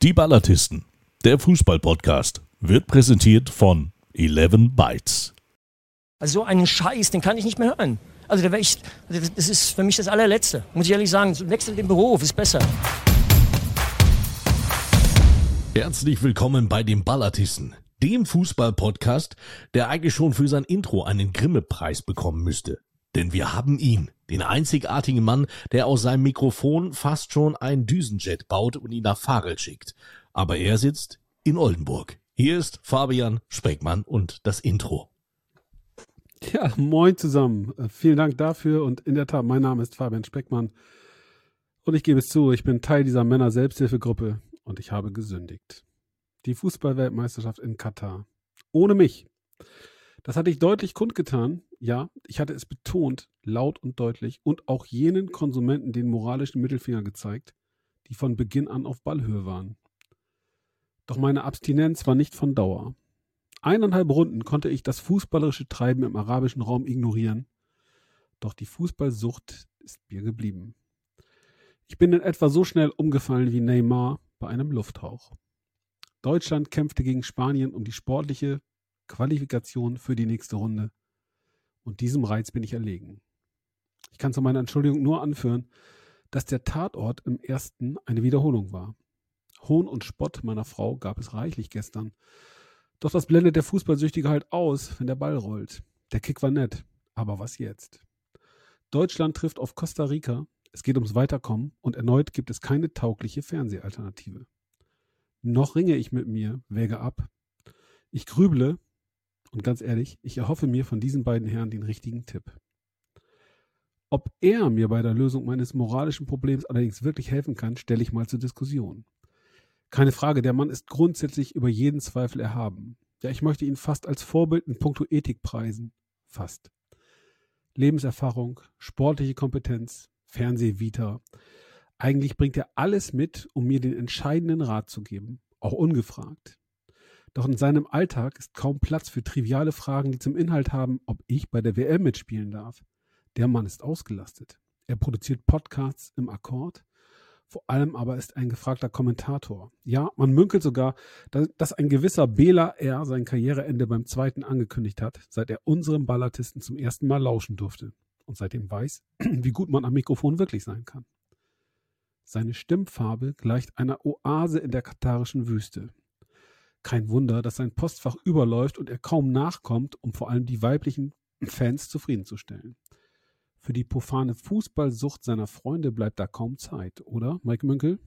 Die Ballatisten, der Fußball-Podcast, wird präsentiert von 11 Bytes. Also so einen Scheiß, den kann ich nicht mehr hören. Also da ich, das ist für mich das allerletzte. Muss ich ehrlich sagen, wechsel den Beruf, ist besser. Herzlich willkommen bei den Ballatisten, dem Fußball-Podcast, der eigentlich schon für sein Intro einen Grimme-Preis bekommen müsste. Denn wir haben ihn, den einzigartigen Mann, der aus seinem Mikrofon fast schon ein Düsenjet baut und ihn nach Farel schickt. Aber er sitzt in Oldenburg. Hier ist Fabian Speckmann und das Intro. Ja, moin zusammen. Vielen Dank dafür und in der Tat, mein Name ist Fabian Speckmann und ich gebe es zu, ich bin Teil dieser Männer-Selbsthilfegruppe und ich habe gesündigt. Die Fußballweltmeisterschaft in Katar. Ohne mich. Das hatte ich deutlich kundgetan. Ja, ich hatte es betont, laut und deutlich und auch jenen Konsumenten den moralischen Mittelfinger gezeigt, die von Beginn an auf Ballhöhe waren. Doch meine Abstinenz war nicht von Dauer. Eineinhalb Runden konnte ich das fußballerische Treiben im arabischen Raum ignorieren, doch die Fußballsucht ist mir geblieben. Ich bin in etwa so schnell umgefallen wie Neymar bei einem Lufthauch. Deutschland kämpfte gegen Spanien um die sportliche Qualifikation für die nächste Runde. Und diesem Reiz bin ich erlegen. Ich kann zu meiner Entschuldigung nur anführen, dass der Tatort im ersten eine Wiederholung war. Hohn und Spott meiner Frau gab es reichlich gestern. Doch das blendet der Fußballsüchtige halt aus, wenn der Ball rollt. Der Kick war nett, aber was jetzt? Deutschland trifft auf Costa Rica. Es geht ums Weiterkommen und erneut gibt es keine taugliche Fernsehalternative. Noch ringe ich mit mir, wäge ab. Ich grüble und ganz ehrlich, ich erhoffe mir von diesen beiden Herren den richtigen Tipp. Ob er mir bei der Lösung meines moralischen Problems allerdings wirklich helfen kann, stelle ich mal zur Diskussion. Keine Frage, der Mann ist grundsätzlich über jeden Zweifel erhaben. Ja, ich möchte ihn fast als Vorbild in puncto Ethik preisen. Fast. Lebenserfahrung, sportliche Kompetenz, Fernsehvita. Eigentlich bringt er alles mit, um mir den entscheidenden Rat zu geben, auch ungefragt. Doch in seinem Alltag ist kaum Platz für triviale Fragen, die zum Inhalt haben, ob ich bei der WM mitspielen darf. Der Mann ist ausgelastet. Er produziert Podcasts im Akkord, vor allem aber ist ein gefragter Kommentator. Ja, man münkelt sogar, dass ein gewisser Bela R. sein Karriereende beim zweiten angekündigt hat, seit er unserem Ballatisten zum ersten Mal lauschen durfte und seitdem weiß, wie gut man am Mikrofon wirklich sein kann. Seine Stimmfarbe gleicht einer Oase in der katarischen Wüste. Kein Wunder, dass sein Postfach überläuft und er kaum nachkommt, um vor allem die weiblichen Fans zufriedenzustellen. Für die profane Fußballsucht seiner Freunde bleibt da kaum Zeit, oder, Mike Münkel?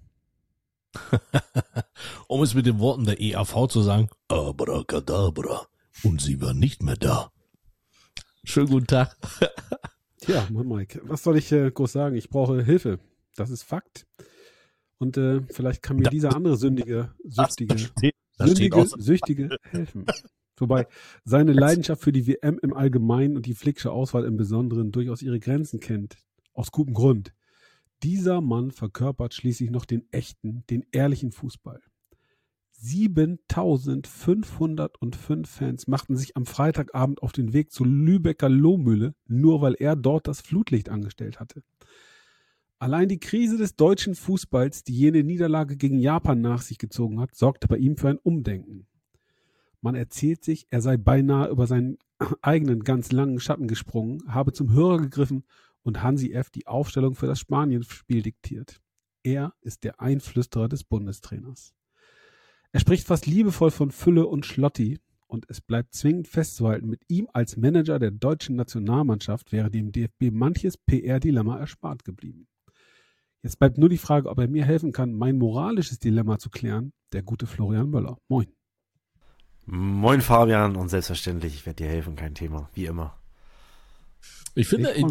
um es mit den Worten der EAV zu sagen, Abracadabra. Und sie war nicht mehr da. Schönen guten Tag. ja, Mike, was soll ich äh, groß sagen? Ich brauche Hilfe. Das ist Fakt. Und äh, vielleicht kann mir dieser andere sündige, süchtige, sündige, süchtige helfen. Wobei seine Leidenschaft für die WM im Allgemeinen und die Flicksche Auswahl im Besonderen durchaus ihre Grenzen kennt. Aus gutem Grund. Dieser Mann verkörpert schließlich noch den echten, den ehrlichen Fußball. 7505 Fans machten sich am Freitagabend auf den Weg zur Lübecker Lohmühle, nur weil er dort das Flutlicht angestellt hatte. Allein die Krise des deutschen Fußballs, die jene Niederlage gegen Japan nach sich gezogen hat, sorgte bei ihm für ein Umdenken. Man erzählt sich, er sei beinahe über seinen eigenen ganz langen Schatten gesprungen, habe zum Hörer gegriffen und Hansi F. die Aufstellung für das Spanien-Spiel diktiert. Er ist der Einflüsterer des Bundestrainers. Er spricht fast liebevoll von Fülle und Schlotti und es bleibt zwingend festzuhalten, mit ihm als Manager der deutschen Nationalmannschaft wäre dem DFB manches PR-Dilemma erspart geblieben. Jetzt bleibt nur die Frage, ob er mir helfen kann, mein moralisches Dilemma zu klären, der gute Florian Möller. Moin. Moin Fabian und selbstverständlich, ich werde dir helfen, kein Thema, wie immer. Ich finde, ich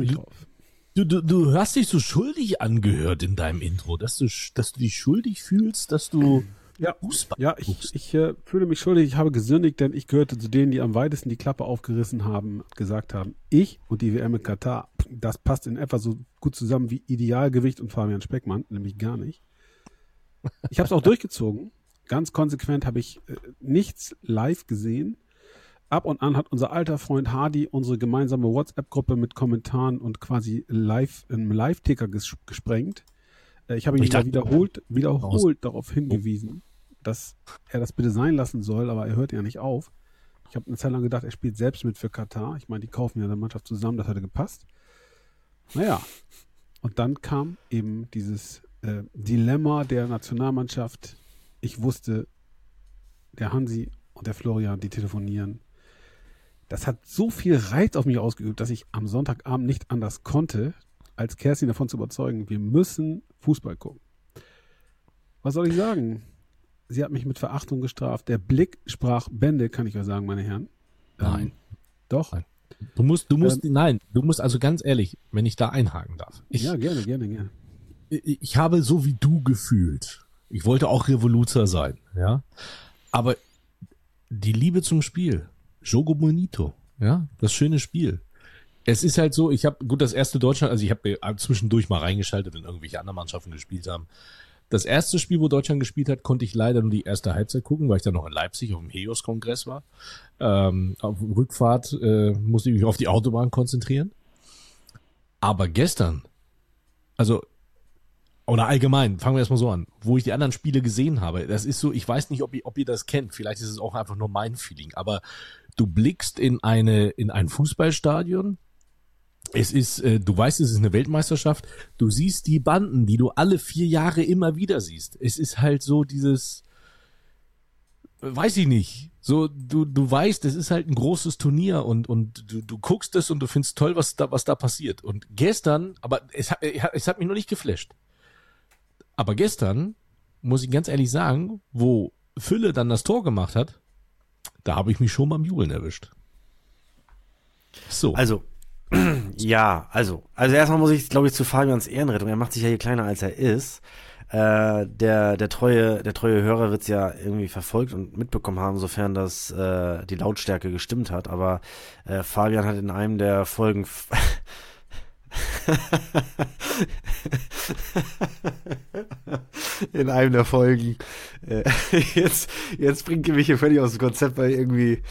du, du, du hast dich so schuldig angehört in deinem Intro, dass du, dass du dich schuldig fühlst, dass du ja, Fußball Ja, ich, ich äh, fühle mich schuldig, ich habe gesündigt, denn ich gehörte zu denen, die am weitesten die Klappe aufgerissen haben, gesagt haben, ich und die WM in Katar, das passt in etwa so gut zusammen wie Idealgewicht und Fabian Speckmann, nämlich gar nicht. Ich habe es auch durchgezogen ganz konsequent habe ich äh, nichts live gesehen. Ab und an hat unser alter Freund Hardy unsere gemeinsame WhatsApp-Gruppe mit Kommentaren und quasi live im Live-Ticker ges gesprengt. Äh, ich habe ihn dachte, wiederholt, wiederholt darauf hingewiesen. Dass er das bitte sein lassen soll, aber er hört ja nicht auf. Ich habe eine Zeit lang gedacht, er spielt selbst mit für Katar. Ich meine, die kaufen ja eine Mannschaft zusammen, das hätte gepasst. Naja, und dann kam eben dieses äh, Dilemma der Nationalmannschaft. Ich wusste, der Hansi und der Florian, die telefonieren. Das hat so viel Reiz auf mich ausgeübt, dass ich am Sonntagabend nicht anders konnte, als Kerstin davon zu überzeugen, wir müssen Fußball gucken. Was soll ich sagen? Sie hat mich mit Verachtung gestraft. Der Blick sprach Bände, kann ich euch sagen, meine Herren. Nein. Ähm, doch. Nein. Du musst, du musst, ähm, nein, du musst also ganz ehrlich, wenn ich da einhaken darf. Ich, ja, gerne, gerne, gerne. Ich, ich habe so wie du gefühlt. Ich wollte auch Revoluzer sein, ja. Aber die Liebe zum Spiel, Jogo Bonito, ja, das schöne Spiel. Es ist halt so, ich habe gut das erste Deutschland, also ich habe zwischendurch mal reingeschaltet, wenn irgendwelche anderen Mannschaften gespielt haben. Das erste Spiel, wo Deutschland gespielt hat, konnte ich leider nur die erste Halbzeit gucken, weil ich dann noch in Leipzig auf dem Heos-Kongress war. Ähm, auf Rückfahrt äh, musste ich mich auf die Autobahn konzentrieren. Aber gestern, also oder allgemein, fangen wir erstmal so an, wo ich die anderen Spiele gesehen habe, das ist so, ich weiß nicht, ob ihr, ob ihr das kennt, vielleicht ist es auch einfach nur mein Feeling, aber du blickst in eine, in ein Fußballstadion, es ist, äh, du weißt, es ist eine Weltmeisterschaft. Du siehst die Banden, die du alle vier Jahre immer wieder siehst. Es ist halt so dieses, weiß ich nicht. So, du, du weißt, es ist halt ein großes Turnier und, und du, du guckst es und du findest toll, was da, was da passiert. Und gestern, aber es hat, es hat mich noch nicht geflasht. Aber gestern, muss ich ganz ehrlich sagen, wo Fülle dann das Tor gemacht hat, da habe ich mich schon beim Jubeln erwischt. So. Also, ja, also, also erstmal muss ich, glaube ich, zu Fabians Ehrenrettung. Er macht sich ja hier kleiner als er ist. Äh, der, der treue, der treue Hörer wird's ja irgendwie verfolgt und mitbekommen haben, sofern das äh, die Lautstärke gestimmt hat. Aber äh, Fabian hat in einem der Folgen in einem der Folgen äh, jetzt jetzt bringt ihr mich hier völlig aus dem Konzept, weil irgendwie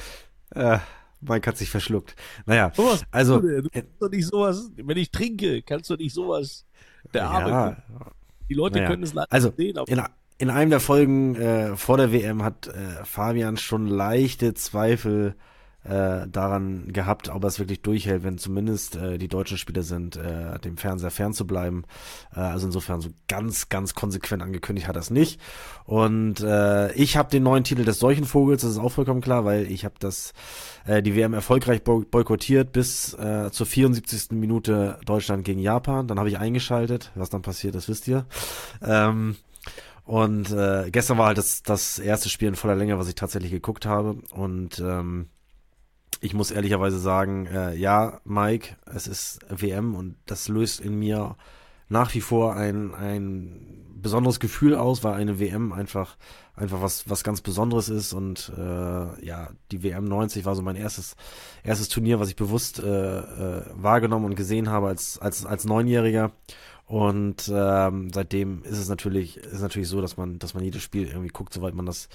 äh, Mike hat sich verschluckt. Naja, sowas, also. Du, du kannst doch nicht sowas, wenn ich trinke, kannst du nicht sowas. Der Arme. Ja, die Leute naja. können es leider also, sehen. In, in einem der Folgen äh, vor der WM hat äh, Fabian schon leichte Zweifel äh, daran gehabt, ob er es wirklich durchhält, wenn zumindest äh, die deutschen Spieler sind, äh, dem Fernseher fernzubleiben. Äh, also insofern so ganz, ganz konsequent angekündigt hat er es nicht. Und äh, ich habe den neuen Titel des Seuchenvogels, das ist auch vollkommen klar, weil ich habe das äh, die WM erfolgreich boykottiert bis äh, zur 74. Minute Deutschland gegen Japan. Dann habe ich eingeschaltet. Was dann passiert, das wisst ihr. Ähm, und äh, gestern war halt das, das erste Spiel in voller Länge, was ich tatsächlich geguckt habe. Und ähm, ich muss ehrlicherweise sagen, äh, ja, Mike, es ist WM und das löst in mir nach wie vor ein, ein besonderes Gefühl aus, weil eine WM einfach einfach was was ganz Besonderes ist und äh, ja die WM 90 war so mein erstes erstes Turnier, was ich bewusst äh, äh, wahrgenommen und gesehen habe als als als Neunjähriger und ähm, seitdem ist es natürlich ist natürlich so, dass man dass man jedes Spiel irgendwie guckt, soweit man das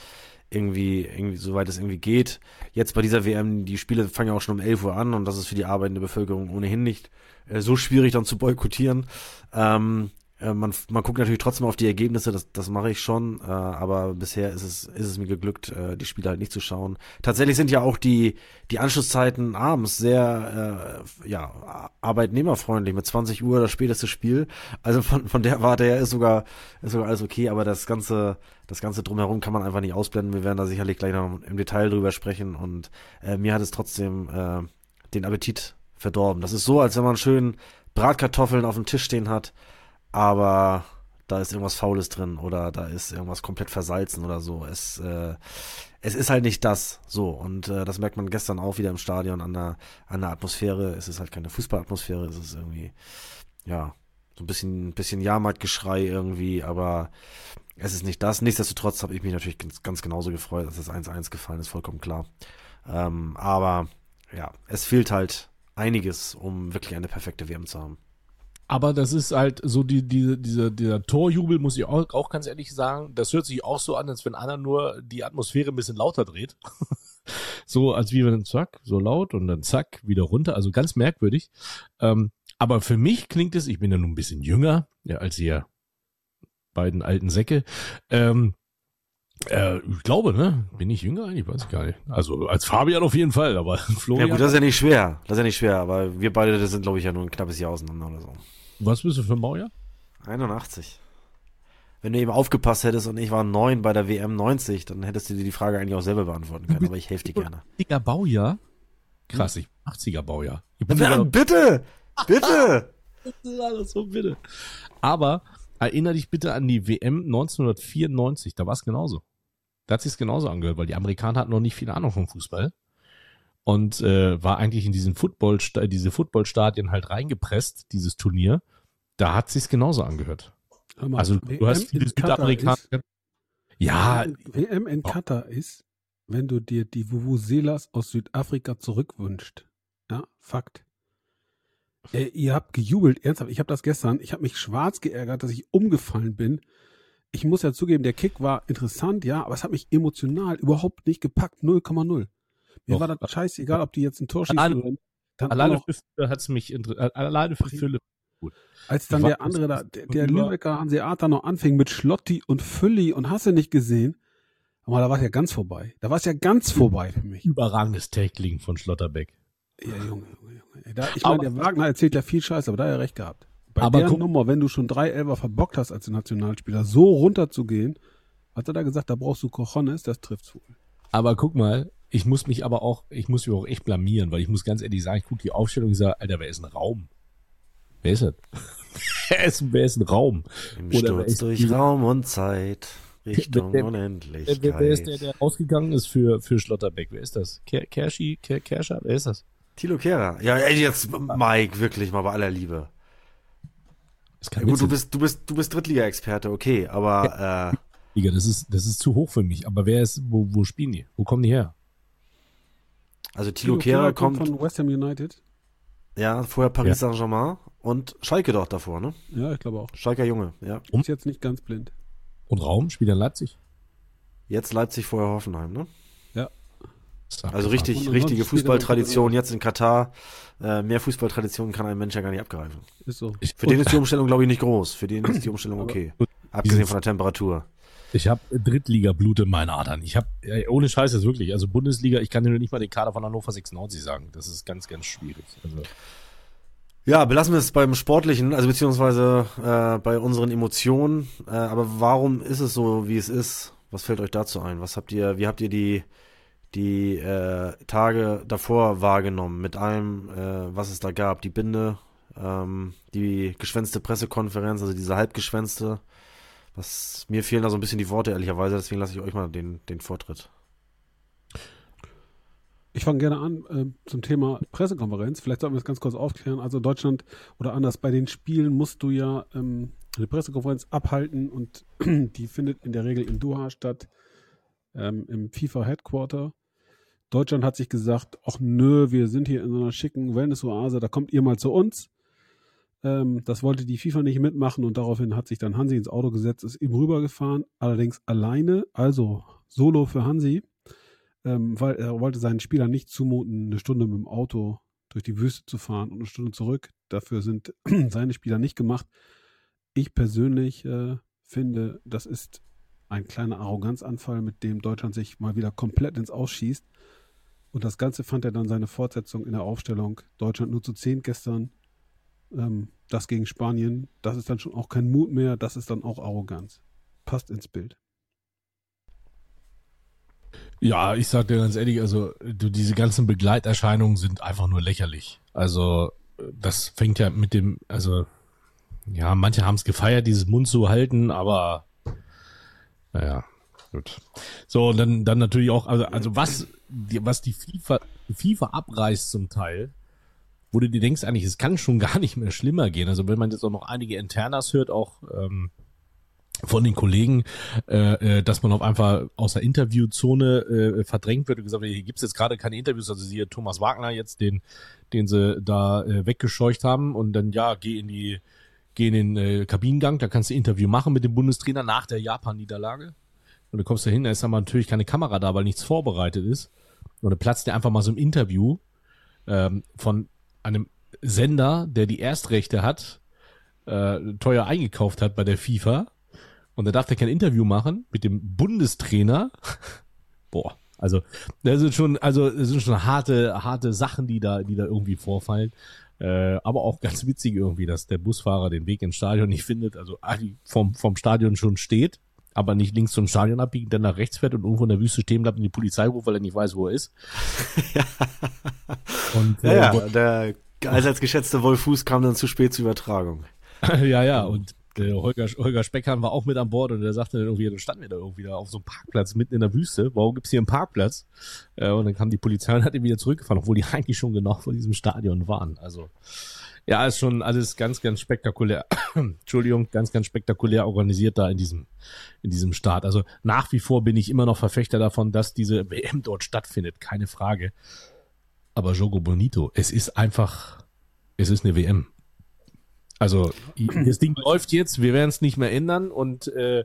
irgendwie, irgendwie, soweit es irgendwie geht. Jetzt bei dieser WM, die Spiele fangen ja auch schon um 11 Uhr an und das ist für die arbeitende Bevölkerung ohnehin nicht äh, so schwierig dann zu boykottieren. Ähm, äh, man, man guckt natürlich trotzdem auf die Ergebnisse, das, das mache ich schon, äh, aber bisher ist es, ist es mir geglückt, äh, die Spiele halt nicht zu schauen. Tatsächlich sind ja auch die, die Anschlusszeiten abends sehr äh, ja, arbeitnehmerfreundlich, mit 20 Uhr das späteste Spiel. Also von, von der Warte her ist sogar, ist sogar alles okay, aber das Ganze, das Ganze drumherum kann man einfach nicht ausblenden. Wir werden da sicherlich gleich noch im Detail drüber sprechen und äh, mir hat es trotzdem äh, den Appetit verdorben. Das ist so, als wenn man schön Bratkartoffeln auf dem Tisch stehen hat aber da ist irgendwas Faules drin oder da ist irgendwas komplett versalzen oder so. Es, äh, es ist halt nicht das so und äh, das merkt man gestern auch wieder im Stadion an der, an der Atmosphäre. Es ist halt keine Fußballatmosphäre, es ist irgendwie, ja, so ein bisschen, bisschen Jahrmarktgeschrei irgendwie, aber es ist nicht das. Nichtsdestotrotz habe ich mich natürlich ganz, ganz genauso gefreut, dass das 1-1 gefallen ist, vollkommen klar. Ähm, aber ja, es fehlt halt einiges, um wirklich eine perfekte WM zu haben. Aber das ist halt so die, die, diese, dieser Torjubel, muss ich auch, auch ganz ehrlich sagen, das hört sich auch so an, als wenn einer nur die Atmosphäre ein bisschen lauter dreht. so als wie wenn zack, so laut und dann zack, wieder runter. Also ganz merkwürdig. Ähm, aber für mich klingt es, ich bin ja nun ein bisschen jünger, ja, als ihr beiden alten Säcke. Ähm, Äh, ich glaube, ne? Bin ich jünger eigentlich? Weiß ich gar nicht. Also als Fabian auf jeden Fall, aber Florian. Ja gut, das ist ja nicht schwer. Das ist ja nicht schwer, aber wir beide das sind, glaube ich, ja nur ein knappes Jahr auseinander oder so. Was bist du für ein Baujahr? 81. Wenn du eben aufgepasst hättest und ich war neun bei der WM 90, dann hättest du dir die Frage eigentlich auch selber beantworten können, aber ich helfe dir gerne. 80er Baujahr? Krass, ich 80er Baujahr. Ich bin Ja, sogar bitte! Bitte! noch, alles so bitte. Aber erinnere dich bitte an die WM 1994, da war es genauso. Da hat sich's genauso angehört, weil die Amerikaner hatten noch nicht viel Ahnung vom Fußball. Und äh, war eigentlich in diesen Football, diese Footballstadien halt reingepresst, dieses Turnier. Da hat sich's genauso angehört. Hör mal, Also du WM hast viele Südamerikaner. Ja, WM in Katar ist, wenn du dir die Vuvuzelas aus Südafrika zurückwünscht. Ja, Fakt. Äh, ihr habt gejubelt, ernsthaft. Ich habe das gestern, ich habe mich schwarz geärgert, dass ich umgefallen bin. Ich muss ja zugeben, der Kick war interessant, ja, aber es hat mich emotional überhaupt nicht gepackt. 0,0. Mir Doch. war das scheißegal, ob die jetzt ein Tor schießen Alleine- oder. Dann alleine für Fülle hat's mich alleine für Fülle. als dann war- der andere da, der, der Lübecker Hanseater noch anfing mit Schlotti und Fülli und hast du nicht gesehen. Aber da war es ja ganz vorbei. Da war es ja ganz vorbei für mich. Überragendes Tackling von Schlotterbeck. Ja, Junge, Junge. Ey, Da, ich meine, der Wagner erzählt ja viel Scheiße, aber da hat er recht gehabt. Bei Aber der guck- Nummer, wenn du schon drei Elfer verbockt hast als Nationalspieler, so runterzugehen, hat er da gesagt, da brauchst du Cojones, das trifft's wohl. Aber guck mal, ich muss mich aber auch, ich muss mich auch echt blamieren, weil ich muss ganz ehrlich sagen, ich gucke die Aufstellung und sage, Alter, wer ist ein Raum? Wer ist das? wer, ist, wer ist ein Raum? Im Oder Sturz durch die- Raum und Zeit, Richtung Wer- wer- Unendlichkeit. Wer, wer ist der, der rausgegangen ist für, für Schlotterbeck? Wer ist das? Ker Kerschi? Ker Kerscher? Wer ist das? Tilo Kehrer. Ja, ey, jetzt, Mike, wirklich mal bei aller Liebe. Das Ja, gut, du bist, du bist, du bist Drittliga-Experte, okay, aber äh, Liga, das ist, das ist zu hoch für mich. Aber wer ist, wo, wo spielen die? Wo kommen die her? also Tilo Kehrer kommt, von West Ham United. ja, vorher Paris Saint-Germain und Schalke doch davor, ne? Ja, ich glaube auch. Schalker Junge, ja. Um- Ist jetzt nicht ganz blind. Und Raum? Spielt er in Leipzig? Jetzt Leipzig, vorher Hoffenheim, ne? Also richtig, richtige Fußballtradition jetzt in Katar. Äh, mehr Fußballtradition kann ein Mensch ja gar nicht abgreifen. Ist so. Ich, Für den ist die Umstellung, glaube ich, nicht groß. Für den ist die Umstellung okay. Abgesehen von der Temperatur. Ich habe Drittliga-Blut in meinen Adern. Ich habe, ohne Scheiß jetzt wirklich, also Bundesliga, ich kann dir nicht mal den Kader von Hannover 96 sagen. Das ist ganz, ganz schwierig. Also, Ja, belassen wir es beim Sportlichen, also beziehungsweise äh, bei unseren Emotionen. Äh, aber warum ist es so, wie es ist? Was fällt euch dazu ein? Was habt ihr, wie habt ihr die, die äh, Tage davor wahrgenommen mit allem, äh, was es da gab? Die Binde, ähm, die geschwänzte Pressekonferenz, also diese halbgeschwänzte. Was, mir fehlen da so ein bisschen die Worte, ehrlicherweise, deswegen lasse ich euch mal den, den Vortritt. Ich fange gerne an äh, zum Thema Pressekonferenz. Vielleicht sollten wir es ganz kurz aufklären. Also Deutschland oder anders, bei den Spielen musst du ja ähm, eine Pressekonferenz abhalten und die findet in der Regel in Doha statt, ähm, im FIFA Headquarter. Deutschland hat sich gesagt, ach nö, wir sind hier in so einer schicken Wellness-Oase, da kommt ihr mal zu uns. Ähm, das wollte die FIFA nicht mitmachen und daraufhin hat sich dann Hansi ins Auto gesetzt, ist eben rübergefahren, allerdings alleine, also solo für Hansi ähm, weil er wollte seinen Spielern nicht zumuten, eine Stunde mit dem Auto durch die Wüste zu fahren und eine Stunde zurück. Dafür sind seine Spieler nicht gemacht. Ich persönlich äh, finde, das ist ein kleiner Arroganzanfall, mit dem Deutschland sich mal wieder komplett ins Ausschießt. Und das Ganze fand er dann seine Fortsetzung in der Aufstellung. Deutschland nur zu 10 gestern. Ähm, das gegen Spanien. Das ist dann schon auch kein Mut mehr. Das ist dann auch Arroganz. Passt ins Bild. Ja, ich sag dir ganz ehrlich, also du, diese ganzen Begleiterscheinungen sind einfach nur lächerlich. Also das fängt ja mit dem, also ja, manche haben es gefeiert, dieses Mund zu halten, aber naja, gut. So, und dann, dann natürlich auch, also, also was, die, was die FIFA, die FIFA abreißt zum Teil, wo du dir denkst eigentlich, es kann schon gar nicht mehr schlimmer gehen. Also wenn man jetzt auch noch einige Internas hört, auch ähm, von den Kollegen, äh, äh, dass man auf einfach aus der Interviewzone äh, verdrängt wird und gesagt wird, hier gibt's jetzt gerade keine Interviews, also siehe Thomas Wagner jetzt, den, den sie da äh, weggescheucht haben und dann ja, geh in die, geh in den äh, Kabinengang, da kannst du Interview machen mit dem Bundestrainer nach der Japan-Niederlage. Und du kommst da hin, da ist aber natürlich keine Kamera da, weil nichts vorbereitet ist. Und dann platzt dir einfach mal so ein Interview ähm, von einem Sender, der die Erstrechte hat, äh, teuer eingekauft hat bei der FIFA Und da darf er kein Interview machen mit dem Bundestrainer. Boah, also das sind schon, also das sind schon harte, harte Sachen, die da, die da irgendwie vorfallen. Äh, aber auch ganz witzig irgendwie, dass der Busfahrer den Weg ins Stadion nicht findet, also vom, vom Stadion schon steht, aber nicht links zum Stadion abbiegt, dann nach rechts fährt und irgendwo in der Wüste stehen bleibt und die Polizei ruft, weil er nicht weiß, wo er ist. ja. Und, äh, ja, ja, der allseits geschätzte Wolf Fuß kam dann zu spät zur Übertragung. ja, ja, und der Holger, Holger Speckhahn war auch mit an Bord und der sagte dann irgendwie, dann standen wir da irgendwie da auf so einem Parkplatz mitten in der Wüste. Warum gibt's hier einen Parkplatz? Äh, und dann kam die Polizei und hat ihn wieder zurückgefahren, obwohl die eigentlich schon genau vor diesem Stadion waren. Also ja, ist schon alles ganz, ganz spektakulär. Entschuldigung, ganz, ganz spektakulär organisiert da in diesem, in diesem Start. Also nach wie vor bin ich immer noch Verfechter davon, dass diese WM dort stattfindet, keine Frage. Aber Jogo Bonito, es ist einfach, es ist eine WM. Also das Ding läuft jetzt, wir werden es nicht mehr ändern und äh,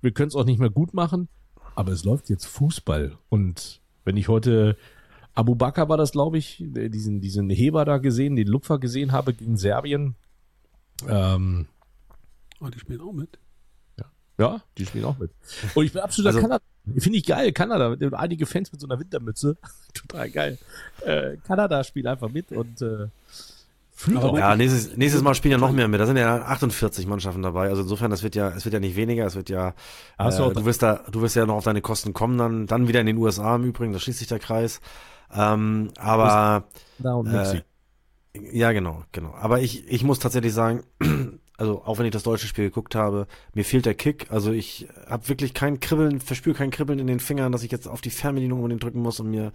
wir können es auch nicht mehr gut machen, aber es läuft jetzt Fußball. Und wenn ich heute Abu Bakr war das, glaube ich, diesen, diesen Heber da gesehen, den Lupfer gesehen habe gegen Serbien. Ähm, oh, die spielen auch mit. Ja, ja die spielen auch mit. Und ich bin absoluter also, Kanada. Finde ich geil, Kanada. Einige Fans mit so einer Wintermütze. Total geil. Äh, Kanada spielt einfach mit und äh, ja, nächstes, nächstes Mal spielen ja noch mehr mit. Da sind ja 48 Mannschaften dabei. Also insofern, das wird ja, es wird ja nicht weniger, es wird ja, äh, du wirst da, du wirst ja noch auf deine Kosten kommen, dann, dann wieder in den USA im Übrigen, da schließt sich der Kreis. Ähm, aber, äh, ja, genau, genau. Aber ich, ich muss tatsächlich sagen, also auch wenn ich das deutsche Spiel geguckt habe, mir fehlt der Kick. Also ich habe wirklich kein Kribbeln, verspüre kein Kribbeln in den Fingern, dass ich jetzt auf die Fernbedienung unbedingt drücken muss und mir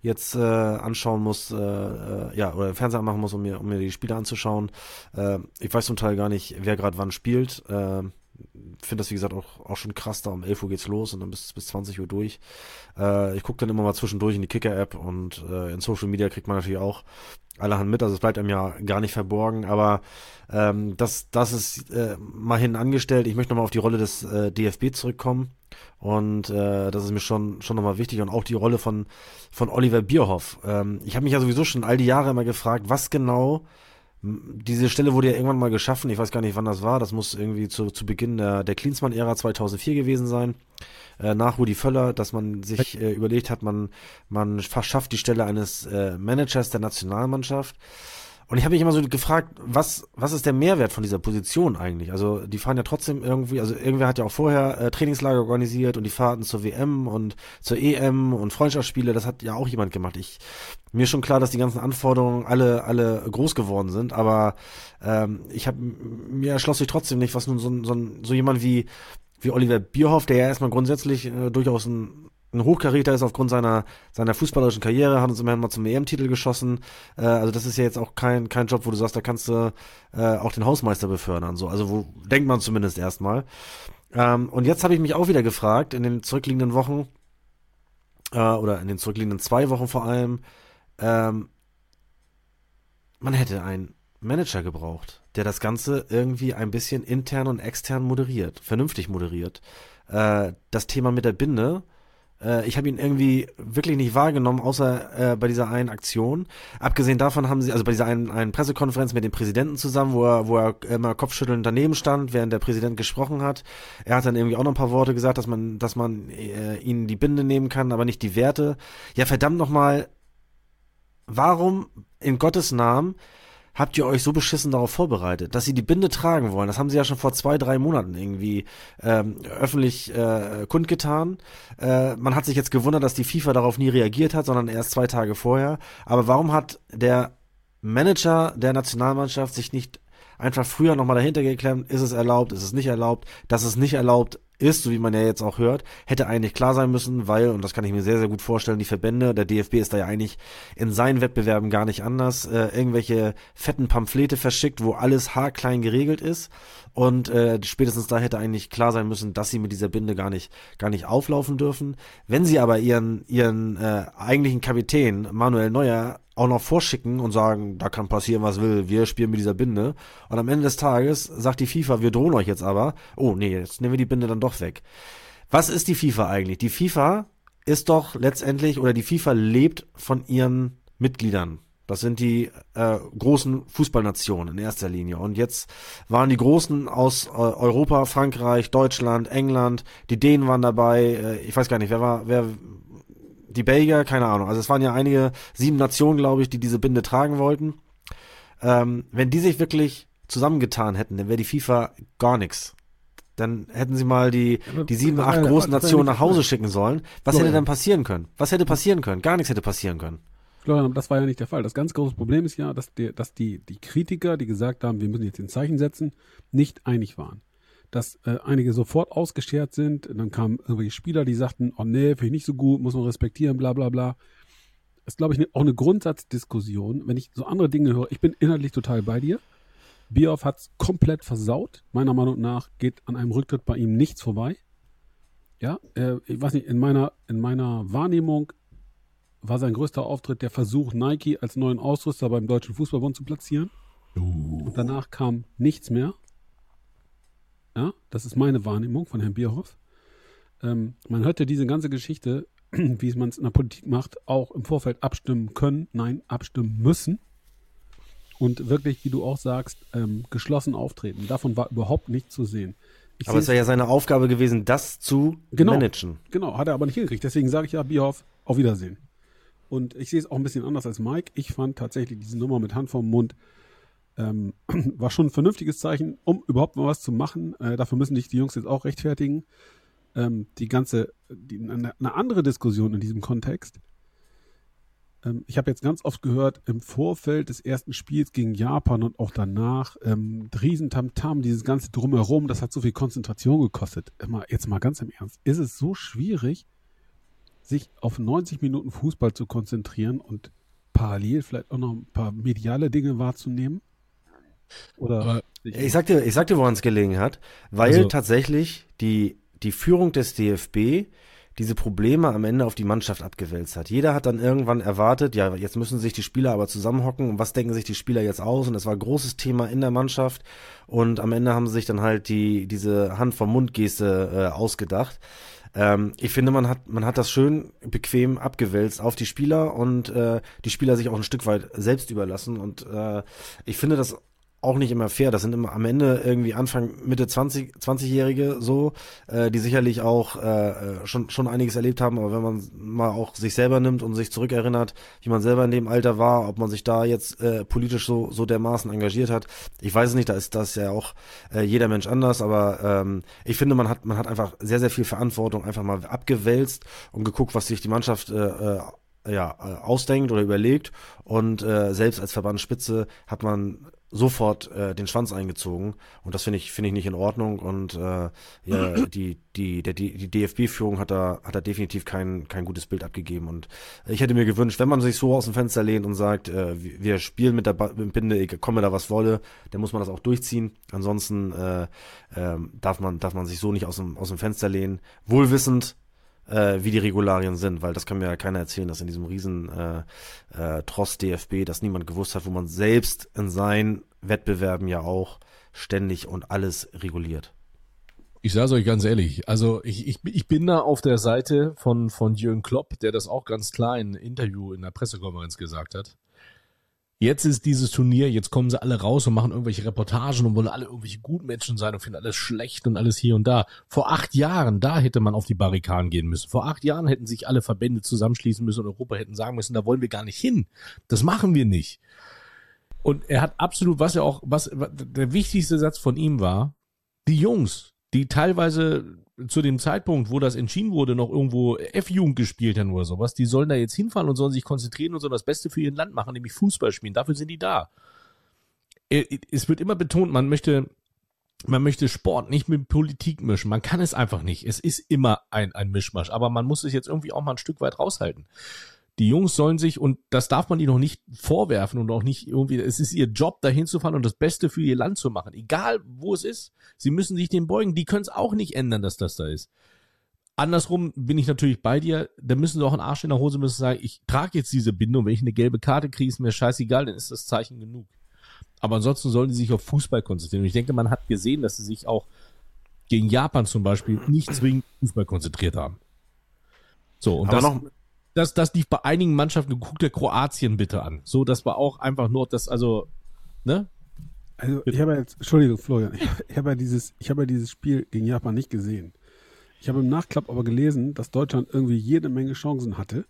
jetzt äh, anschauen muss, äh, äh, ja, oder Fernseher machen muss, um mir, um mir die Spiele anzuschauen. Äh, ich weiß zum Teil gar nicht, wer gerade wann spielt. Äh, finde das, wie gesagt, auch, auch schon krass. Da um 11 Uhr geht's los und dann bis, bis 20 Uhr durch. Äh, ich gucke dann immer mal zwischendurch in die Kicker-App und äh, in Social Media kriegt man natürlich auch allerhand mit. Also es bleibt einem ja gar nicht verborgen. Aber ähm, das, das ist äh, mal hin angestellt. Ich möchte nochmal auf die Rolle des äh, DFB zurückkommen. Und äh, das ist mir schon, schon nochmal wichtig. Und auch die Rolle von, von Oliver Bierhoff. Ähm, ich habe mich ja sowieso schon all die Jahre immer gefragt, was genau diese Stelle wurde ja irgendwann mal geschaffen, ich weiß gar nicht, wann das war, das muss irgendwie zu, zu Beginn der, der Klinsmann-Ära 2004 gewesen sein, äh, nach Rudi Völler, dass man sich äh, überlegt hat, man, man verschafft die Stelle eines äh, Managers der Nationalmannschaft. Und ich habe mich immer so gefragt, was, was ist der Mehrwert von dieser Position eigentlich? Also die fahren ja trotzdem irgendwie, also irgendwer hat ja auch vorher äh, Trainingslager organisiert und die Fahrten zur WM und zur EM und Freundschaftsspiele, das hat ja auch jemand gemacht. Ich mir ist schon klar, dass die ganzen Anforderungen alle alle groß geworden sind, aber ähm, ich habe mir erschloss sich trotzdem nicht, was nun so, so, so jemand wie wie Oliver Bierhoff, der ja erstmal grundsätzlich äh, durchaus ein ein Hochkaräter ist aufgrund seiner, seiner fußballerischen Karriere, hat uns immerhin mal zum EM-Titel geschossen. Äh, also das ist ja jetzt auch kein, kein Job, wo du sagst, da kannst du äh, auch den Hausmeister befördern. So. Also wo denkt man zumindest erstmal. Ähm, und jetzt habe ich mich auch wieder gefragt, in den zurückliegenden Wochen, äh, oder in den zurückliegenden zwei Wochen vor allem, ähm, man hätte einen Manager gebraucht, der das Ganze irgendwie ein bisschen intern und extern moderiert, vernünftig moderiert. Äh, das Thema mit der Binde, äh, ich habe ihn irgendwie wirklich nicht wahrgenommen, außer äh, bei dieser einen Aktion. Abgesehen davon haben sie, also bei dieser einen, einen Pressekonferenz mit dem Präsidenten zusammen, wo er, wo er immer kopfschüttelnd daneben stand, während der Präsident gesprochen hat. Er hat dann irgendwie auch noch ein paar Worte gesagt, dass man, dass man äh, ihnen die Binde nehmen kann, aber nicht die Werte. Ja, verdammt nochmal, warum in Gottes Namen habt ihr euch so beschissen darauf vorbereitet, dass sie die Binde tragen wollen? Das haben sie ja schon vor zwei, drei Monaten irgendwie ähm, öffentlich äh, kundgetan. Äh, man hat sich jetzt gewundert, dass die FIFA darauf nie reagiert hat, sondern erst zwei Tage vorher. Aber warum hat der Manager der Nationalmannschaft sich nicht einfach früher nochmal dahinter geklemmt, ist es erlaubt, ist es nicht erlaubt, dass es nicht erlaubt ist, so wie man ja jetzt auch hört, hätte eigentlich klar sein müssen, weil, und das kann ich mir sehr, sehr gut vorstellen, die Verbände, der DFB ist da ja eigentlich in seinen Wettbewerben gar nicht anders, äh, irgendwelche fetten Pamphlete verschickt, wo alles haarklein geregelt ist und äh, spätestens da hätte eigentlich klar sein müssen, dass sie mit dieser Binde gar nicht, gar nicht auflaufen dürfen. Wenn sie aber ihren, ihren äh, eigentlichen Kapitän Manuel Neuer auch noch vorschicken und sagen, da kann passieren, was will, wir spielen mit dieser Binde. Und am Ende des Tages sagt die FIFA, wir drohen euch jetzt aber, oh nee, jetzt nehmen wir die Binde dann doch weg. Was ist die FIFA eigentlich? Die FIFA ist doch letztendlich, oder die FIFA lebt von ihren Mitgliedern. Das sind die äh, großen Fußballnationen in erster Linie. Und jetzt waren die Großen aus äh, Europa, Frankreich, Deutschland, England, die Dänen waren dabei, äh, ich weiß gar nicht, wer war, wer, die Belgier, keine Ahnung. Also es waren ja einige, sieben Nationen, glaube ich, die diese Binde tragen wollten. Ähm, wenn die sich wirklich zusammengetan hätten, dann wäre die FIFA gar nichts. Dann hätten sie mal die, die sieben, acht großen Nationen nach Hause schicken sollen. Was hätte dann passieren können? Was hätte passieren können? Gar nichts hätte passieren können. Florian, das war ja nicht der Fall. Das ganz große Problem ist ja, dass, die, dass die, die Kritiker, die gesagt haben, wir müssen jetzt ein Zeichen setzen, nicht einig waren. Dass äh, einige sofort ausgeschert sind, dann kamen irgendwelche Spieler, die sagten, oh nee, finde ich nicht so gut, muss man respektieren, bla bla bla. Das ist, glaube ich, auch eine Grundsatzdiskussion. Wenn ich so andere Dinge höre, ich bin inhaltlich total bei dir. Bioff hat es komplett versaut. Meiner Meinung nach geht an einem Rücktritt bei ihm nichts vorbei. Ja, äh, ich weiß nicht, in meiner, in meiner Wahrnehmung war sein größter Auftritt der Versuch, Nike als neuen Ausrüster beim Deutschen Fußballbund zu platzieren. Uh. Und danach kam nichts mehr. Ja, das ist meine Wahrnehmung von Herrn Bierhoff. Ähm, man hörte diese ganze Geschichte, wie man es in der Politik macht, auch im Vorfeld abstimmen können, nein, abstimmen müssen und wirklich, wie du auch sagst, ähm, geschlossen auftreten. Davon war überhaupt nichts zu sehen. Ich aber es wäre ja seine Aufgabe gewesen, das zu genau, managen. Genau, hat er aber nicht hingekriegt. Deswegen sage ich ja, Bierhoff, auf Wiedersehen. Und ich sehe es auch ein bisschen anders als Mike. Ich fand tatsächlich diese Nummer mit Hand vorm Mund ähm, war schon ein vernünftiges Zeichen, um überhaupt mal was zu machen. Äh, dafür müssen sich die Jungs jetzt auch rechtfertigen. Ähm, die ganze, die, eine, eine andere Diskussion in diesem Kontext ähm, ich habe jetzt ganz oft gehört, im Vorfeld des ersten Spiels gegen Japan und auch danach, ähm, Riesentamtam, dieses ganze Drumherum, das hat so viel Konzentration gekostet. Immer, jetzt mal ganz im Ernst, ist es so schwierig, sich auf 90 Minuten Fußball zu konzentrieren und parallel vielleicht auch noch ein paar mediale Dinge wahrzunehmen? Oder ich sag dir, ich sag dir, woran es gelegen hat, weil also, tatsächlich die, die Führung des DFB diese Probleme am Ende auf die Mannschaft abgewälzt hat. Jeder hat dann irgendwann erwartet, ja, jetzt müssen sich die Spieler aber zusammenhocken und was denken sich die Spieler jetzt aus? Und es war ein großes Thema in der Mannschaft und am Ende haben sie sich dann halt die, diese Hand vom Mund-Geste äh, ausgedacht. Ähm, ich finde, man hat, man hat das schön bequem abgewälzt auf die Spieler und äh, die Spieler sich auch ein Stück weit selbst überlassen. Und äh, ich finde das auch nicht immer fair. Das sind immer am Ende irgendwie Anfang, Mitte 20, 20-Jährige so, äh, die sicherlich auch äh, äh, schon, schon einiges erlebt haben, aber wenn man mal auch sich selber nimmt und sich zurückerinnert, wie man selber in dem Alter war, ob man sich da jetzt äh, politisch so, so dermaßen engagiert hat, ich weiß es nicht, da ist das ja auch äh, jeder Mensch anders, aber ähm, ich finde, man hat, man hat einfach sehr, sehr viel Verantwortung einfach mal abgewälzt und geguckt, was sich die Mannschaft äh, äh ja, äh, ausdenkt oder überlegt. Und äh, selbst als Verbandsspitze hat man sofort äh, den Schwanz eingezogen. Und das finde ich finde ich nicht in Ordnung. Und äh, ja, die die der die, die DFB-Führung hat da hat da definitiv kein kein gutes Bild abgegeben. Und ich hätte mir gewünscht, wenn man sich so aus dem Fenster lehnt und sagt, äh, wir spielen mit der ba mit Binde, ich komme da was wolle, dann muss man das auch durchziehen. Ansonsten äh, äh, darf man darf man sich so nicht aus dem aus dem Fenster lehnen, wohlwissend äh, wie die Regularien sind, weil das kann mir ja keiner erzählen, dass in diesem riesen äh, äh, Tross DFB, dass niemand gewusst hat, wo man selbst in seinen Wettbewerben ja auch ständig und alles reguliert. Ich sage euch ganz ehrlich, also ich, ich, ich bin da auf der Seite von, von Jürgen Klopp, der das auch ganz klar in einem Interview in der Pressekonferenz gesagt hat. Jetzt ist dieses Turnier, jetzt kommen sie alle raus und machen irgendwelche Reportagen und wollen alle irgendwelche Gutmenschen sein und finden alles schlecht und alles hier und da. Vor acht Jahren, da hätte man auf die Barrikaden gehen müssen. Vor acht Jahren hätten sich alle Verbände zusammenschließen müssen und Europa hätten sagen müssen, da wollen wir gar nicht hin. Das machen wir nicht. Und er hat absolut, was er auch, was der wichtigste Satz von ihm war, die Jungs, die teilweise zu dem Zeitpunkt, wo das entschieden wurde, noch irgendwo F-Jugend gespielt haben oder sowas, die sollen da jetzt hinfahren und sollen sich konzentrieren und sollen das Beste für ihr Land machen, nämlich Fußball spielen. Dafür sind die da. Es wird immer betont, man möchte, man möchte Sport nicht mit Politik mischen. Man kann es einfach nicht. Es ist immer ein, ein Mischmasch, aber man muss es jetzt irgendwie auch mal ein Stück weit raushalten. Die Jungs sollen sich, und das darf man ihnen noch nicht vorwerfen und auch nicht irgendwie, es ist ihr Job, dahin zu fahren und das Beste für ihr Land zu machen. Egal, wo es ist. Sie müssen sich dem beugen. Die können es auch nicht ändern, dass das da ist. Andersrum bin ich natürlich bei dir. Da müssen sie auch einen Arsch in der Hose müssen sagen, ich trage jetzt diese Bindung. Wenn ich eine gelbe Karte kriege, ist mir scheißegal, dann ist das Zeichen genug. Aber ansonsten sollen sie sich auf Fußball konzentrieren. Und ich denke, man hat gesehen, dass sie sich auch gegen Japan zum Beispiel nicht zwingend Fußball konzentriert haben. So, und Aber das, noch, das, das lief bei einigen Mannschaften, guck dir Kroatien bitte an. So, das war auch einfach nur das, also, ne? Also ich habe ja jetzt, Entschuldigung, Florian, ich, ich habe ja dieses, ich habe ja dieses Spiel gegen Japan nicht gesehen. Ich habe im Nachklapp aber gelesen, dass Deutschland irgendwie jede Menge Chancen hatte.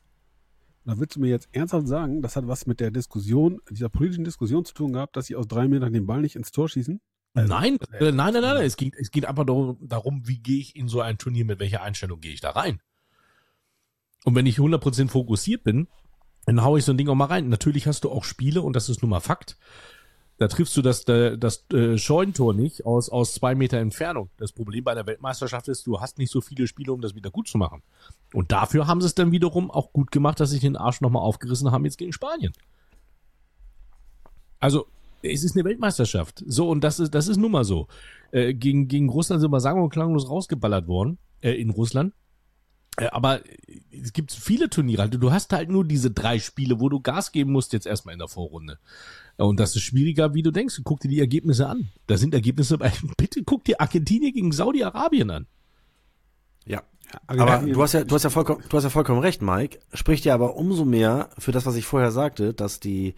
Und da willst du mir jetzt ernsthaft sagen, das hat was mit der Diskussion, dieser politischen Diskussion zu tun gehabt, dass sie aus drei Metern den Ball nicht ins Tor schießen? nein, äh, nein, nein, nein, es geht, es geht einfach darum, darum, wie gehe ich in so ein Turnier, mit welcher Einstellung gehe ich da rein. Und wenn ich 100% fokussiert bin, dann haue ich so ein Ding auch mal rein. Natürlich hast du auch Spiele, und das ist nun mal Fakt, da triffst du das, das, das äh, Scheunentor nicht aus, aus zwei Meter Entfernung. Das Problem bei der Weltmeisterschaft ist, du hast nicht so viele Spiele, um das wieder gut zu machen. Und dafür haben sie es dann wiederum auch gut gemacht, dass sie den Arsch nochmal aufgerissen haben jetzt gegen Spanien. Also, es ist eine Weltmeisterschaft. So, und das ist, das ist nun mal so. Äh, gegen, gegen Russland sind wir sagen und klanglos rausgeballert worden, äh, in Russland. Äh, aber es gibt viele Turniere. Also du hast halt nur diese drei Spiele, wo du Gas geben musst jetzt erstmal in der Vorrunde. Und das ist schwieriger, wie du denkst. Guck dir die Ergebnisse an. Da sind Ergebnisse bei, bitte guck dir Argentinien gegen Saudi-Arabien an. Ja. Aber du hast ja, du hast ja vollkommen, du hast ja vollkommen recht, Mike. Spricht ja aber umso mehr für das, was ich vorher sagte, dass die,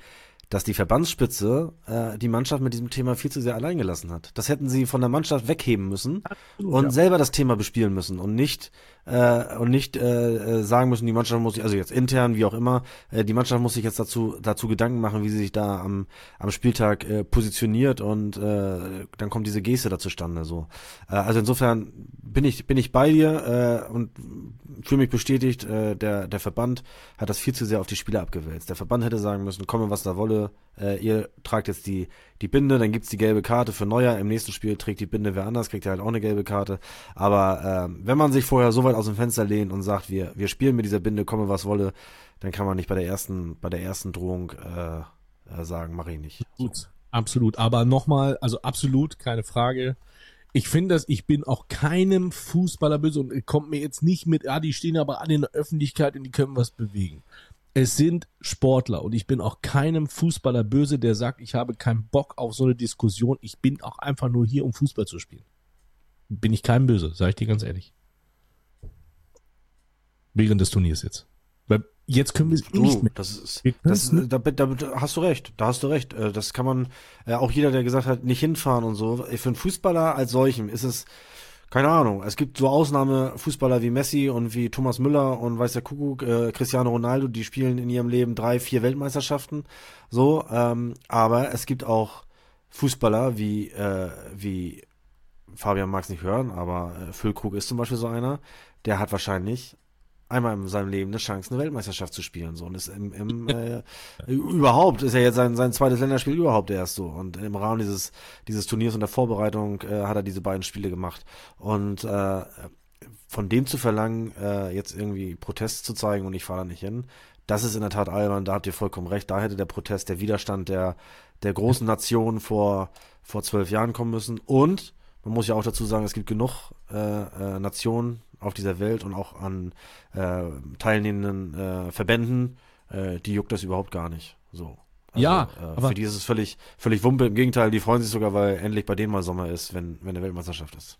dass die Verbandsspitze äh, die Mannschaft mit diesem Thema viel zu sehr allein gelassen hat. Das hätten sie von der Mannschaft wegheben müssen Absolut, und ja. selber das Thema bespielen müssen und nicht äh, und nicht äh, äh, sagen müssen, die Mannschaft muss sich, also jetzt intern, wie auch immer, äh, die Mannschaft muss sich jetzt dazu dazu Gedanken machen, wie sie sich da am, am Spieltag äh, positioniert und äh, dann kommt diese Geste da zustande. So, äh, also insofern bin ich bin ich bei dir äh, und fühle mich bestätigt. Äh, der der Verband hat das viel zu sehr auf die Spieler abgewälzt. Der Verband hätte sagen müssen, komme was da wolle, äh, ihr tragt jetzt die, die Binde, dann gibt's die gelbe Karte für Neuer. Im nächsten Spiel trägt die Binde wer anders, kriegt er halt auch eine gelbe Karte. Aber äh, wenn man sich vorher so weit aus dem Fenster lehnt und sagt, wir, wir spielen mit dieser Binde, komme was wolle, dann kann man nicht bei der ersten, bei der ersten Drohung äh, äh, sagen, mache ich nicht. Gut, absolut. Aber nochmal, also absolut, keine Frage. Ich finde dass ich bin auch keinem Fußballer böse und kommt mir jetzt nicht mit, ja, die stehen aber alle in der Öffentlichkeit und die können was bewegen es sind Sportler und ich bin auch keinem Fußballer böse, der sagt, ich habe keinen Bock auf so eine Diskussion. Ich bin auch einfach nur hier, um Fußball zu spielen. Bin ich keinem böse, sage ich dir ganz ehrlich. Während des Turniers jetzt. Weil jetzt können wir es nicht mehr. Das ist, das, da, da, da, hast du recht, da hast du recht. Äh, das kann man, äh, auch jeder, der gesagt hat, nicht hinfahren und so. Für einen Fußballer als solchen ist es, keine Ahnung. Es gibt so Ausnahmefußballer wie Messi und wie Thomas Müller und weiß der Kuckuck, äh, Cristiano Ronaldo, die spielen in ihrem Leben drei, vier Weltmeisterschaften. So, ähm, aber es gibt auch Fußballer wie, äh, wie Fabian mag es nicht hören, aber äh, Füllkrug ist zum Beispiel so einer, der hat wahrscheinlich einmal in seinem Leben eine Chance, eine Weltmeisterschaft zu spielen. So. Und ist im, im äh, überhaupt ist ja jetzt sein, sein zweites Länderspiel überhaupt erst so. Und im Rahmen dieses, dieses Turniers und der Vorbereitung äh, hat er diese beiden Spiele gemacht. Und äh, von dem zu verlangen, äh, jetzt irgendwie Protest zu zeigen und ich fahre da nicht hin, das ist in der Tat albern, da habt ihr vollkommen recht. Da hätte der Protest, der Widerstand der, der großen Nation vor, vor zwölf Jahren kommen müssen. Und man muss ja auch dazu sagen, es gibt genug äh, äh, Nationen auf dieser Welt und auch an äh, teilnehmenden äh, Verbänden, äh, die juckt das überhaupt gar nicht. So. Also, ja, äh, aber für die ist es völlig, völlig Wumpe. Im Gegenteil, die freuen sich sogar, weil endlich bei denen mal Sommer ist, wenn, wenn eine Weltmeisterschaft ist.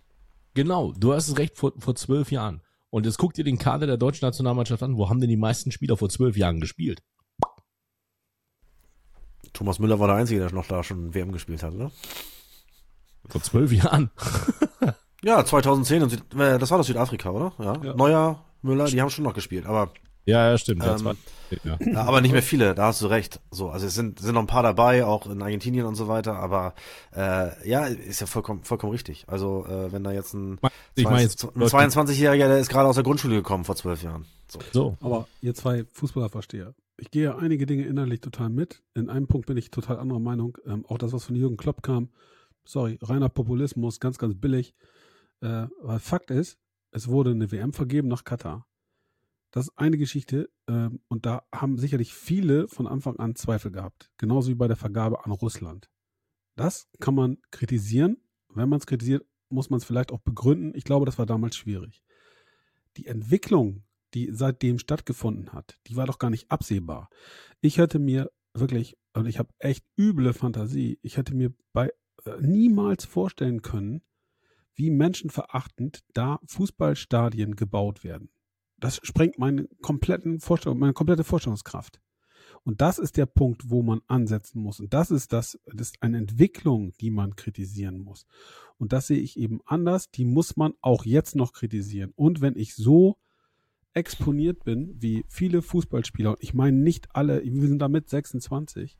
Genau, du hast es recht, vor, vor zwölf Jahren. Und jetzt guck dir den Kader der deutschen Nationalmannschaft an. Wo haben denn die meisten Spieler vor zwölf Jahren gespielt? Thomas Müller war der Einzige, der noch da schon WM gespielt hat, oder? Vor zwölf Jahren. Ja, 2010, Süd, äh, das war doch Südafrika, oder? Ja. ja. Neuer, Müller, die haben schon noch gespielt, aber. Ja, ja, stimmt. Ähm, ja. ja. aber nicht mehr viele, da hast du recht. So, also es sind, sind noch ein paar dabei, auch in Argentinien und so weiter, aber äh, ja, ist ja vollkommen, vollkommen richtig. Also, äh, wenn da jetzt ein, ich mein jetzt, ein 22-Jähriger, der ist gerade aus der Grundschule gekommen vor zwölf Jahren. So. so. Aber ihr zwei Fußballerversteher, ich gehe einige Dinge innerlich total mit. In einem Punkt bin ich total anderer Meinung. Ähm, auch das, was von Jürgen Klopp kam, sorry, reiner Populismus, ganz, ganz billig. Äh, aber Fakt ist, es wurde eine WM vergeben nach Katar. Das ist eine Geschichte äh, und da haben sicherlich viele von Anfang an Zweifel gehabt. Genauso wie bei der Vergabe an Russland. Das kann man kritisieren. Wenn man es kritisiert, muss man es vielleicht auch begründen. Ich glaube, das war damals schwierig. Die Entwicklung, die seitdem stattgefunden hat, die war doch gar nicht absehbar. Ich hätte mir wirklich, und ich habe echt üble Fantasie, ich hätte mir bei äh, niemals vorstellen können, wie menschenverachtend da Fußballstadien gebaut werden. das sprengt meine kompletten Vorstellung, meine komplette Vorstellungskraft. Und das ist der Punkt, wo man ansetzen muss. Und das ist das, das ist eine Entwicklung, die man kritisieren muss. Und das sehe ich eben anders. Die muss man auch jetzt noch kritisieren. Und wenn ich so exponiert bin, wie viele Fußballspieler, und ich meine nicht alle, wir sind damit 26,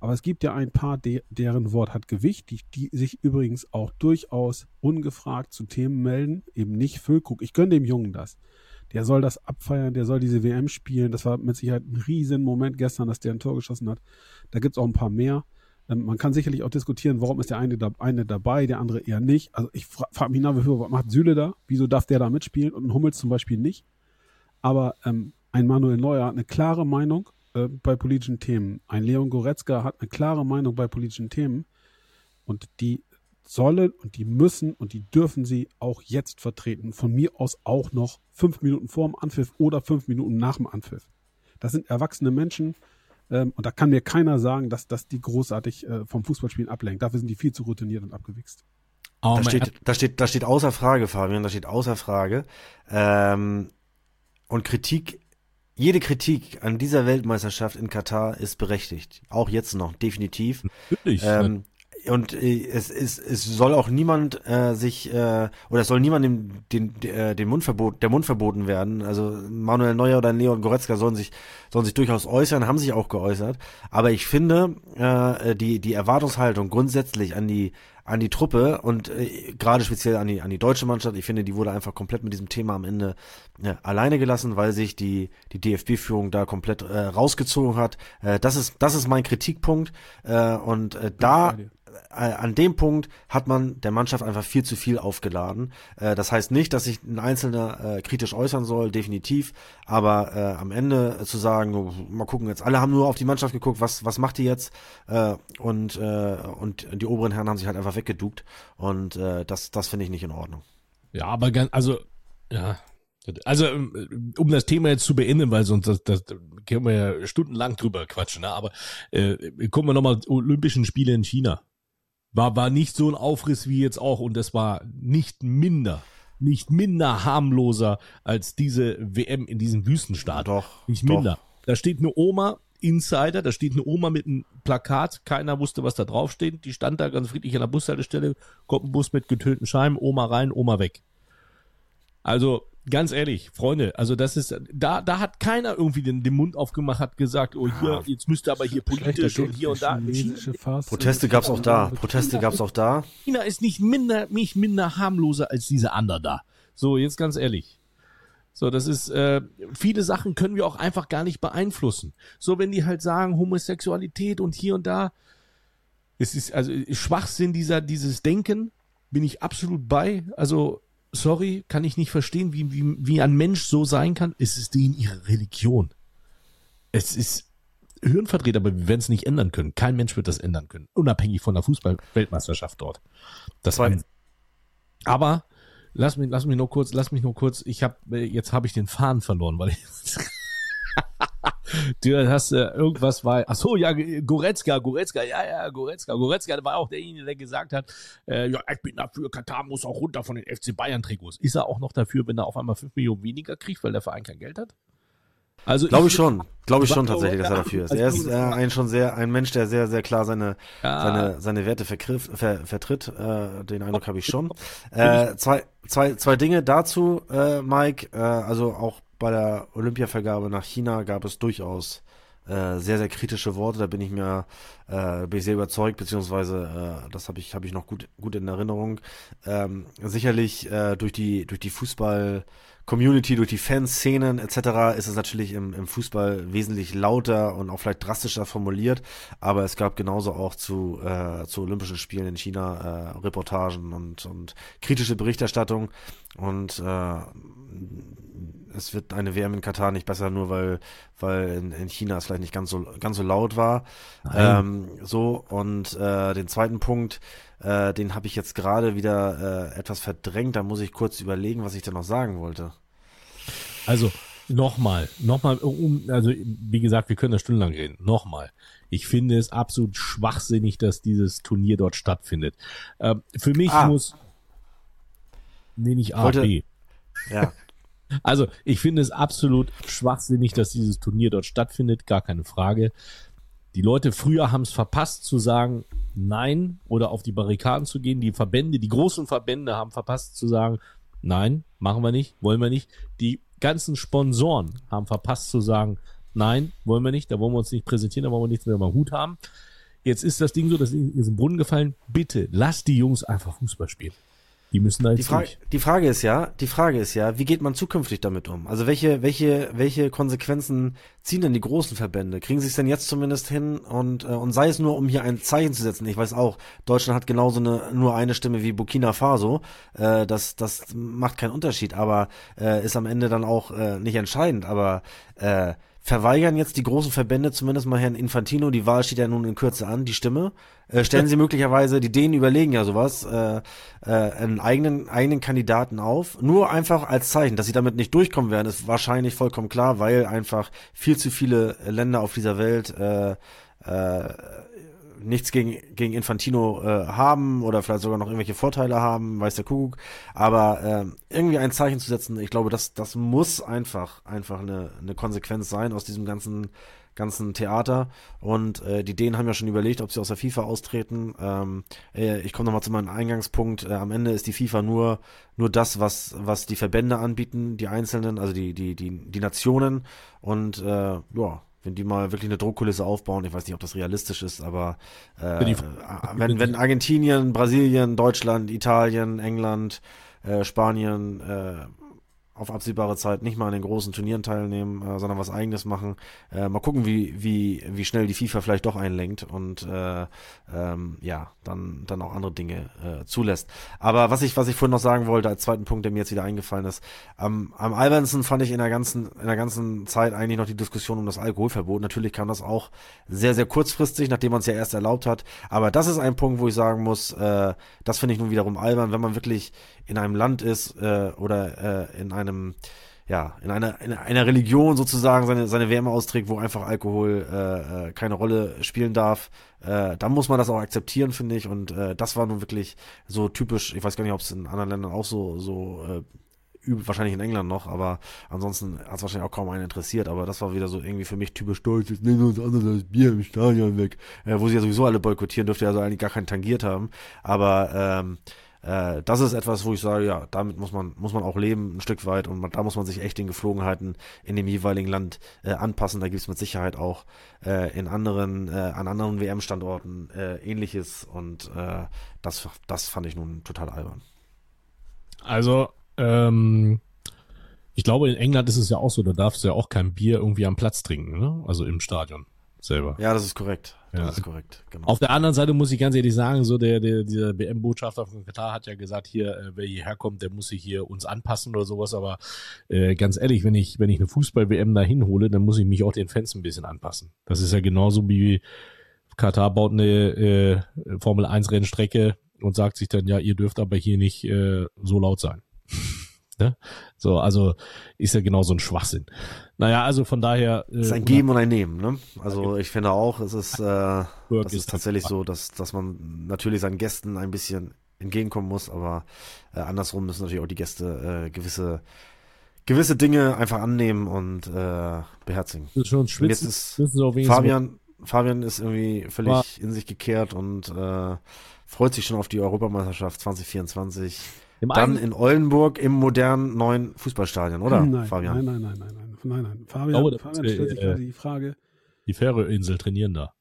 aber es gibt ja ein paar, de deren Wort hat Gewicht, die, die sich übrigens auch durchaus ungefragt zu Themen melden, eben nicht Füllkrug. Ich gönne dem Jungen das der soll das abfeiern, der soll diese WM spielen. Das war mit Sicherheit ein riesen Moment gestern, dass der ein Tor geschossen hat. Da gibt es auch ein paar mehr. Ähm, man kann sicherlich auch diskutieren, warum ist der eine, da, eine dabei, der andere eher nicht. Also ich frage frag mich nach wie vor, was macht Süle da? Wieso darf der da mitspielen und ein Hummels zum Beispiel nicht? Aber ähm, ein Manuel Neuer hat eine klare Meinung äh, bei politischen Themen. Ein Leon Goretzka hat eine klare Meinung bei politischen Themen. Und die sollen und die müssen und die dürfen sie auch jetzt vertreten. Von mir aus auch noch fünf Minuten vor dem Anpfiff oder fünf Minuten nach dem Anpfiff. Das sind erwachsene Menschen ähm, und da kann mir keiner sagen, dass, dass die großartig äh, vom Fußballspielen ablenken. Dafür sind die viel zu routiniert und abgewichst. Oh, da, steht, da, steht, da steht außer Frage, Fabian, da steht außer Frage. Ähm, und Kritik, jede Kritik an dieser Weltmeisterschaft in Katar ist berechtigt. Auch jetzt noch, definitiv. Natürlich. Ähm, und äh, es, es, es soll auch niemand äh, sich äh, oder es soll niemand den, den, äh, den Mund verbot, der Mund verboten werden. Also Manuel Neuer oder Leon Goretzka sollen sich sollen sich durchaus äußern, haben sich auch geäußert. Aber ich finde äh, die die Erwartungshaltung grundsätzlich an die an die Truppe und äh, gerade speziell an die an die deutsche Mannschaft, ich finde, die wurde einfach komplett mit diesem Thema am Ende äh, alleine gelassen, weil sich die die DFB-Führung da komplett äh, rausgezogen hat. Äh, das ist das ist mein Kritikpunkt. Äh, und äh, da an dem Punkt hat man der Mannschaft einfach viel zu viel aufgeladen. Äh, das heißt nicht, dass sich ein Einzelner äh, kritisch äußern soll, definitiv, aber äh, am Ende zu sagen, oh, mal gucken, jetzt alle haben nur auf die Mannschaft geguckt, was, was macht die jetzt? Äh, und, äh, und die oberen Herren haben sich halt einfach weggeduckt und äh, das, das finde ich nicht in Ordnung. Ja, aber ganz, also, ja, also, ähm, um das Thema jetzt zu beenden, weil sonst das, das können wir ja stundenlang drüber quatschen, ne? aber äh, kommen wir nochmal Olympischen Spiele in China. War, war nicht so ein Aufriss wie jetzt auch und das war nicht minder, nicht minder harmloser als diese WM in diesem Wüstenstaat. Doch. Nicht minder. Doch. Da steht eine Oma, Insider, da steht eine Oma mit einem Plakat, keiner wusste, was da drauf steht. Die stand da ganz friedlich an der Bushaltestelle, kommt ein Bus mit getönten Scheiben, Oma rein, Oma weg. Also, ganz ehrlich, Freunde, also das ist, da, da hat keiner irgendwie den, den Mund aufgemacht, hat gesagt, oh hier, jetzt müsste aber hier politisch und hier und da. Proteste gab's auch da, Proteste gab's auch da. China ist nicht minder, nicht minder harmloser als diese andere da. So, jetzt ganz ehrlich. So, das ist, äh, viele Sachen können wir auch einfach gar nicht beeinflussen. So, wenn die halt sagen, Homosexualität und hier und da, es ist, also Schwachsinn dieser, dieses Denken, bin ich absolut bei. Also, sorry, kann ich nicht verstehen, wie, wie, wie ein Mensch so sein kann. Es ist denen ihre Religion. Es ist Hirnverdreht, aber wir werden es nicht ändern können. Kein Mensch wird das ändern können. Unabhängig von der Fußball-Weltmeisterschaft dort. Das war, aber lass mich, lass mich nur kurz, lass mich nur kurz, ich habe, jetzt habe ich den Faden verloren, weil ich du hast äh, irgendwas war, ach so, ja, Goretzka, Goretzka, ja, ja, Goretzka. Goretzka war auch derjenige, der gesagt hat, äh, ja, ich bin dafür, Katar muss auch runter von den FC Bayern Trikots. Ist er auch noch dafür, wenn er auf einmal 5 Millionen weniger kriegt, weil der Verein kein Geld hat? Also glaube ich, ich schon, glaube ich schon tatsächlich, dass er dafür ist. Er ist äh, ein schon sehr ein Mensch, der sehr sehr klar seine ja. seine seine Werte vergriff, ver, vertritt. Äh, den Eindruck habe ich schon. Äh, zwei zwei zwei Dinge dazu, äh, Mike. Äh, also auch bei der Olympiavergabe nach China gab es durchaus äh, sehr, sehr kritische Worte. Da bin ich mir äh, bin ich sehr überzeugt, beziehungsweise äh, das habe ich, hab ich noch gut, gut in Erinnerung. Ähm, sicherlich äh, durch die, durch die Fußball- Community, durch die Fanszenen etc. ist es natürlich im, im Fußball wesentlich lauter und auch vielleicht drastischer formuliert, aber es gab genauso auch zu, äh, zu Olympischen Spielen in China äh, Reportagen und, und kritische Berichterstattung und äh, es wird eine WM in Katar nicht besser, nur weil, weil in, in China es vielleicht nicht ganz so, ganz so laut war. Ähm, so, und äh, den zweiten Punkt, äh, den habe ich jetzt gerade wieder äh, etwas verdrängt. Da muss ich kurz überlegen, was ich da noch sagen wollte. Also, nochmal, nochmal, um, also wie gesagt, wir können da stundenlang reden. Nochmal. Ich finde es absolut schwachsinnig, dass dieses Turnier dort stattfindet. Ähm, für mich ah. muss. Nee, nicht A, wollte, B. Ja. Also, ich finde es absolut schwachsinnig, dass dieses Turnier dort stattfindet, gar keine Frage. Die Leute früher haben es verpasst zu sagen Nein oder auf die Barrikaden zu gehen. Die Verbände, die großen Verbände haben verpasst zu sagen Nein, machen wir nicht, wollen wir nicht. Die ganzen Sponsoren haben verpasst zu sagen Nein, wollen wir nicht, da wollen wir uns nicht präsentieren, da wollen wir nichts mehr im Hut haben. Jetzt ist das Ding so, das ist im Brunnen gefallen. Bitte, lass die Jungs einfach Fußball spielen. Die müssen da jetzt die Frage, durch. die Frage ist ja, die Frage ist ja, wie geht man zukünftig damit um? Also welche, welche, welche Konsequenzen ziehen denn die großen Verbände? Kriegen sie es denn jetzt zumindest hin und äh, und sei es nur, um hier ein Zeichen zu setzen? Ich weiß auch, Deutschland hat genauso eine nur eine Stimme wie Burkina Faso. Äh, das das macht keinen Unterschied, aber äh, ist am Ende dann auch äh, nicht entscheidend. Aber äh, verweigern jetzt die großen Verbände, zumindest mal Herrn Infantino, die Wahl steht ja nun in Kürze an, die Stimme. Äh, stellen sie möglicherweise, die Dänen überlegen ja sowas, äh, äh, einen eigenen, eigenen Kandidaten auf. Nur einfach als Zeichen, dass sie damit nicht durchkommen werden, ist wahrscheinlich vollkommen klar, weil einfach viel zu viele Länder auf dieser Welt äh, äh, nichts gegen, gegen Infantino äh, haben oder vielleicht sogar noch irgendwelche Vorteile haben, weiß der Kuckuck. Aber äh, irgendwie ein Zeichen zu setzen, ich glaube, das, das muss einfach, einfach eine, eine Konsequenz sein aus diesem ganzen, ganzen Theater. Und äh, die Dänen haben ja schon überlegt, ob sie aus der FIFA austreten. Ähm, äh, ich komme nochmal zu meinem Eingangspunkt. Äh, am Ende ist die FIFA nur, nur das, was, was die Verbände anbieten, die Einzelnen, also die, die, die, die Nationen. Und äh, ja, wenn die mal wirklich eine Druckkulisse aufbauen, ich weiß nicht, ob das realistisch ist, aber äh, wenn, wenn Argentinien, Brasilien, Deutschland, Italien, England, äh, Spanien äh, auf absehbare Zeit nicht mal an den großen Turnieren teilnehmen, äh, sondern was eigenes machen. Äh, mal gucken, wie, wie, wie schnell die FIFA vielleicht doch einlenkt und äh, ähm, ja, dann, dann auch andere Dinge äh, zulässt. Aber was ich, was ich vorhin noch sagen wollte, als zweiten Punkt, der mir jetzt wieder eingefallen ist, am, am albernsten fand ich in der ganzen, in der ganzen Zeit eigentlich noch die Diskussion um das Alkoholverbot. Natürlich kam das auch sehr, sehr kurzfristig, nachdem man es ja erst erlaubt hat. Aber das ist ein Punkt, wo ich sagen muss, äh, das finde ich nun wiederum albern, wenn man wirklich in einem Land ist äh, oder äh, in einem ja, in einer, in einer Religion sozusagen seine, seine Wärme austrägt, wo einfach Alkohol äh, äh, keine Rolle spielen darf, äh, dann muss man das auch akzeptieren, finde ich. Und äh, das war nun wirklich so typisch, ich weiß gar nicht, ob es in anderen Ländern auch so, so äh, wahrscheinlich in England noch, aber ansonsten hat es wahrscheinlich auch kaum einen interessiert. Aber das war wieder so irgendwie für mich typisch deutsch, jetzt nehmen wir uns anderes Bier im Stadion weg, äh, wo sie ja sowieso alle boykottieren, dürfte ja also eigentlich gar keinen tangiert haben. Aber ähm, äh, das ist etwas, wo ich sage, ja, damit muss man, muss man auch leben, ein Stück weit, und man, da muss man sich echt den Geflogenheiten in dem jeweiligen Land äh, anpassen. Da gibt es mit Sicherheit auch äh, in anderen, äh, an anderen WM-Standorten äh, ähnliches und äh, das, das fand ich nun total albern. Also, ähm, ich glaube, in England ist es ja auch so, da darfst du ja auch kein Bier irgendwie am Platz trinken, ne? Also im Stadion selber. Ja, das ist korrekt. Das Ja. ist korrekt, genau. Auf der anderen Seite muss ich ganz ehrlich sagen, so der, der, dieser BM-Botschafter von Katar hat ja gesagt, hier, äh, wer hierher kommt, der muss sich hier uns anpassen oder sowas, aber äh, ganz ehrlich, wenn ich, wenn ich eine Fußball-WM da hinhole, dann muss ich mich auch den Fans ein bisschen anpassen. Das ist ja genauso wie Katar baut eine äh, Formel 1 Rennstrecke und sagt sich dann, ja, ihr dürft aber hier nicht äh, so laut sein. Ne? So, also ist ja genau so ein Schwachsinn. Naja, also von daher. Äh, Es ist ein Geben und ein Nehmen, ne? Also ich finde auch, es ist, äh, das ist tatsächlich so, dass, dass man natürlich seinen Gästen ein bisschen entgegenkommen muss, aber äh, andersrum müssen natürlich auch die Gäste äh, gewisse gewisse Dinge einfach annehmen und äh, beherzigen. Das ist schon Und jetzt schwitzen. ist Fabian, Fabian ist irgendwie völlig War- in sich gekehrt und äh, freut sich schon auf die Europameisterschaft 2024. im Dann in Oldenburg im modernen neuen Fußballstadion, oder, nein, Fabian? Nein, nein, nein, nein, nein, nein, nein. Fabian, glaube, das Fabian ist, stellt sich äh, gerade die Frage, die Färöerinsel trainieren da.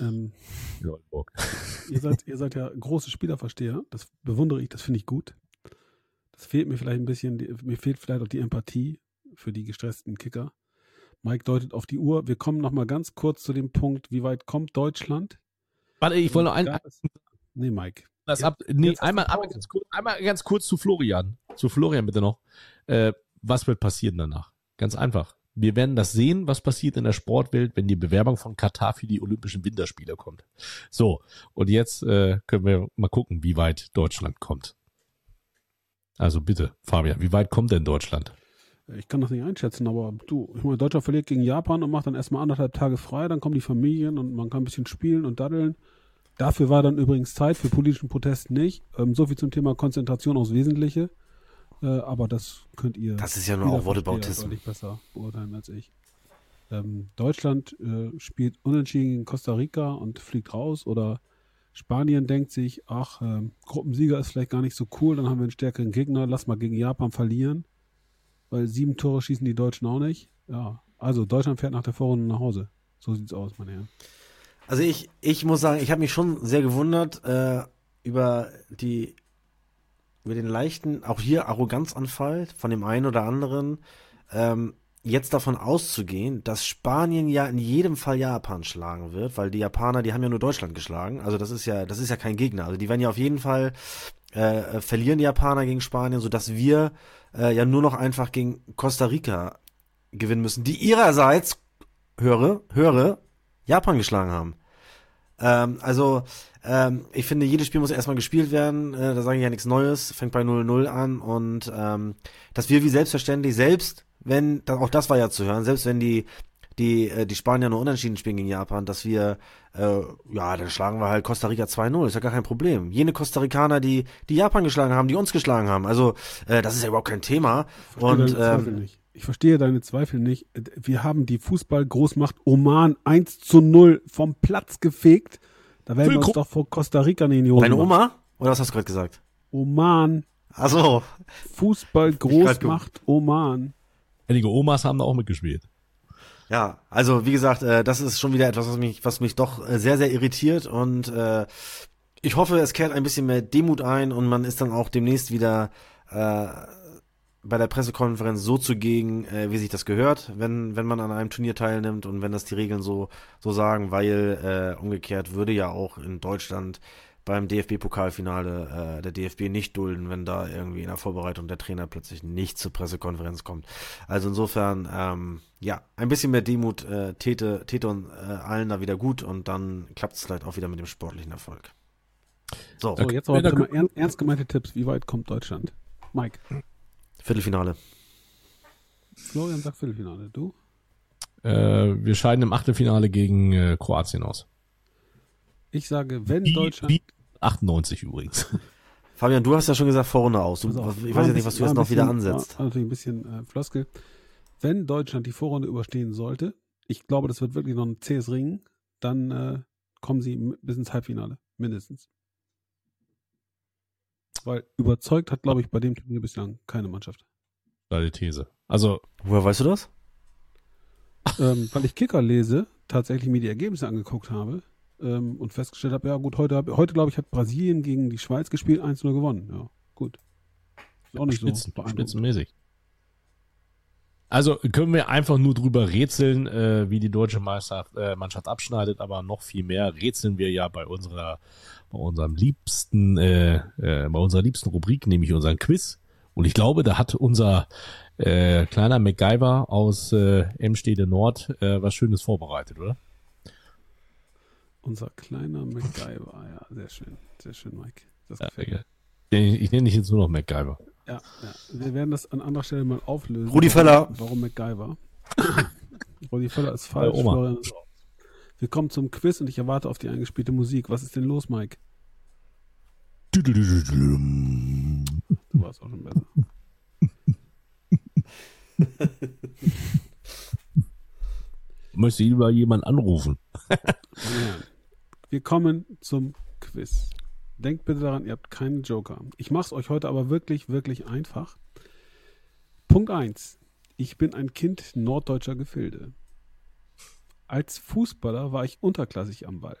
ähm, in Oldenburg. ihr seid, ihr seid ja große Spielerversteher, das bewundere ich, das finde ich gut. Das fehlt mir vielleicht ein bisschen, die, mir fehlt vielleicht auch die Empathie für die gestressten Kicker. Mike deutet auf die Uhr. Wir kommen noch mal ganz kurz zu dem Punkt, wie weit kommt Deutschland? Warte, ich wollte noch ein, Gab es- Nee, Mike. Das ab. Nee, einmal, einmal, ganz kurz, einmal ganz kurz zu Florian. Zu Florian bitte noch. Äh, was wird passieren danach? Ganz einfach. Wir werden das sehen, was passiert in der Sportwelt, wenn die Bewerbung von Katar für die Olympischen Winterspiele kommt. So, und jetzt äh, können wir mal gucken, wie weit Deutschland kommt. Also bitte, Fabian, wie weit kommt denn Deutschland? Ich kann das nicht einschätzen, aber du, ich meine, Deutschland verliert gegen Japan und macht dann erstmal anderthalb Tage frei, dann kommen die Familien und man kann ein bisschen spielen und daddeln. Dafür war dann übrigens Zeit, für politischen Protest nicht. Ähm, so viel zum Thema Konzentration aufs Wesentliche. Äh, aber das könnt ihr. Das ist ja nur auch Wortebautismus. deutlich besser beurteilen als ich. Ähm, Deutschland äh, spielt unentschieden gegen Costa Rica und fliegt raus oder Spanien denkt sich, ach, ähm, Gruppensieger ist vielleicht gar nicht so cool, dann haben wir einen stärkeren Gegner, lass mal gegen Japan verlieren, weil sieben Tore schießen die Deutschen auch nicht. Ja, also Deutschland fährt nach der Vorrunde nach Hause. So sieht's aus, meine Herren. Also ich, ich muss sagen, ich habe mich schon sehr gewundert äh, über die über den leichten, auch hier Arroganzanfall von dem einen oder anderen. Ähm, jetzt davon auszugehen, dass Spanien ja in jedem Fall Japan schlagen wird, weil die Japaner, die haben ja nur Deutschland geschlagen. Also das ist ja, das ist ja kein Gegner. Also die werden ja auf jeden Fall äh, verlieren die Japaner gegen Spanien, sodass wir äh, ja nur noch einfach gegen Costa Rica gewinnen müssen, die ihrerseits höre, höre, Japan geschlagen haben. Ähm, also, ähm, ich finde, jedes Spiel muss erstmal gespielt werden. Äh, da sage ich ja nichts Neues. Fängt bei 0-0 an. Und ähm, dass wir wie selbstverständlich, selbst wenn, auch das war ja zu hören, selbst wenn die die, äh, die Spanier nur unentschieden spielen gegen Japan, dass wir, äh, ja, dann schlagen wir halt Costa Rica 2-0, ist ja gar kein Problem. Jene Costa Ricaner, die, die Japan geschlagen haben, die uns geschlagen haben, also äh, das ist ja überhaupt kein Thema. Und ähm, ich verstehe deine Zweifel nicht. Wir haben die Fußball-Großmacht Oman 1 zu 0 vom Platz gefegt. Da werden wir uns doch vor Costa Rica nicht in die Hose Deine Oma? Oder was hast du gerade gesagt? Oman. Achso. Fußball-Großmacht Oman. Einige Omas haben da auch mitgespielt. Ja, also wie gesagt, äh, das ist schon wieder etwas, was mich, was mich doch äh, sehr, sehr irritiert und äh, ich hoffe, es kehrt ein bisschen mehr Demut ein und man ist dann auch demnächst wieder äh, bei der Pressekonferenz so zugegen, äh, wie sich das gehört, wenn, wenn man an einem Turnier teilnimmt und wenn das die Regeln so, so sagen, weil äh, umgekehrt würde ja auch in Deutschland beim DFB-Pokalfinale äh, der DFB nicht dulden, wenn da irgendwie in der Vorbereitung der Trainer plötzlich nicht zur Pressekonferenz kommt. Also insofern, ähm, ja, ein bisschen mehr Demut äh, täte, täte uns äh, allen da wieder gut und dann klappt es vielleicht auch wieder mit dem sportlichen Erfolg. So, so jetzt aber bitte mal ernst, ernst gemeinte Tipps. Wie weit kommt Deutschland? Mike. Viertelfinale. Florian sagt Viertelfinale. Du? Äh, wir scheiden im Achtelfinale gegen äh, Kroatien aus. Ich sage, wenn Deutschland. Wie 98 übrigens. Fabian, du hast ja schon gesagt Vorrunde aus. Du, auf, ich weiß ja nicht, was du jetzt noch wieder ansetzt. War natürlich ein bisschen äh, Floskel. Wenn Deutschland die Vorrunde überstehen sollte, ich glaube, das wird wirklich noch ein zähes Ringen, dann äh, kommen sie bis ins Halbfinale, mindestens. Weil überzeugt hat, glaube ich, bei dem Turnier bislang keine Mannschaft. Deine These. Also. Woher weißt du das? Ähm, weil ich Kicker lese, tatsächlich mir die Ergebnisse angeguckt habe ähm, und festgestellt habe, ja gut, heute, heute glaube ich, hat Brasilien gegen die Schweiz gespielt, 1-0 gewonnen. Ja, gut. Ist auch nicht Spitzen, so spitzenmäßig. Also können wir einfach nur drüber rätseln, äh, wie die deutsche Meisterschaft, äh, Mannschaft abschneidet, aber noch viel mehr rätseln wir ja bei unserer, bei unserem liebsten, äh, äh, bei unserer liebsten Rubrik, nämlich unseren Quiz. Und ich glaube, da hat unser äh, kleiner MacGyver aus äh, Emstede Nord äh, was Schönes vorbereitet, oder? Unser kleiner MacGyver, ja, sehr schön, sehr schön, Mike. Das gefällt mir. Ich, ich nenne dich jetzt nur noch MacGyver. Ja, ja, wir werden das an anderer Stelle mal auflösen. Rudi Völler. Warum MacGyver? Rudi Völler ist falsch. Oma. Wir kommen zum Quiz und ich erwarte auf die eingespielte Musik. Was ist denn los, Mike? Du warst auch schon besser. Möchte lieber jemand anrufen. Wir kommen zum Quiz. Denkt bitte daran, ihr habt keinen Joker. Ich mache es euch heute aber wirklich, wirklich einfach. Punkt 1. Ich bin ein Kind norddeutscher Gefilde. Als Fußballer war ich unterklassig am Ball.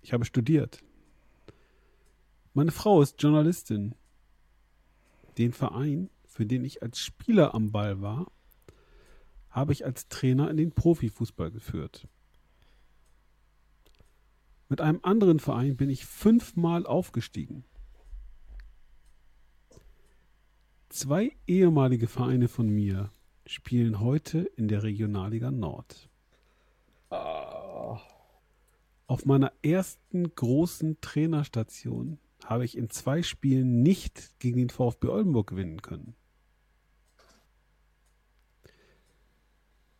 Ich habe studiert. Meine Frau ist Journalistin. Den Verein, für den ich als Spieler am Ball war, habe ich als Trainer in den Profifußball geführt. Mit einem anderen Verein bin ich fünfmal aufgestiegen. Zwei ehemalige Vereine von mir spielen heute in der Regionalliga Nord. Auf meiner ersten großen Trainerstation habe ich in zwei Spielen nicht gegen den VfB Oldenburg gewinnen können.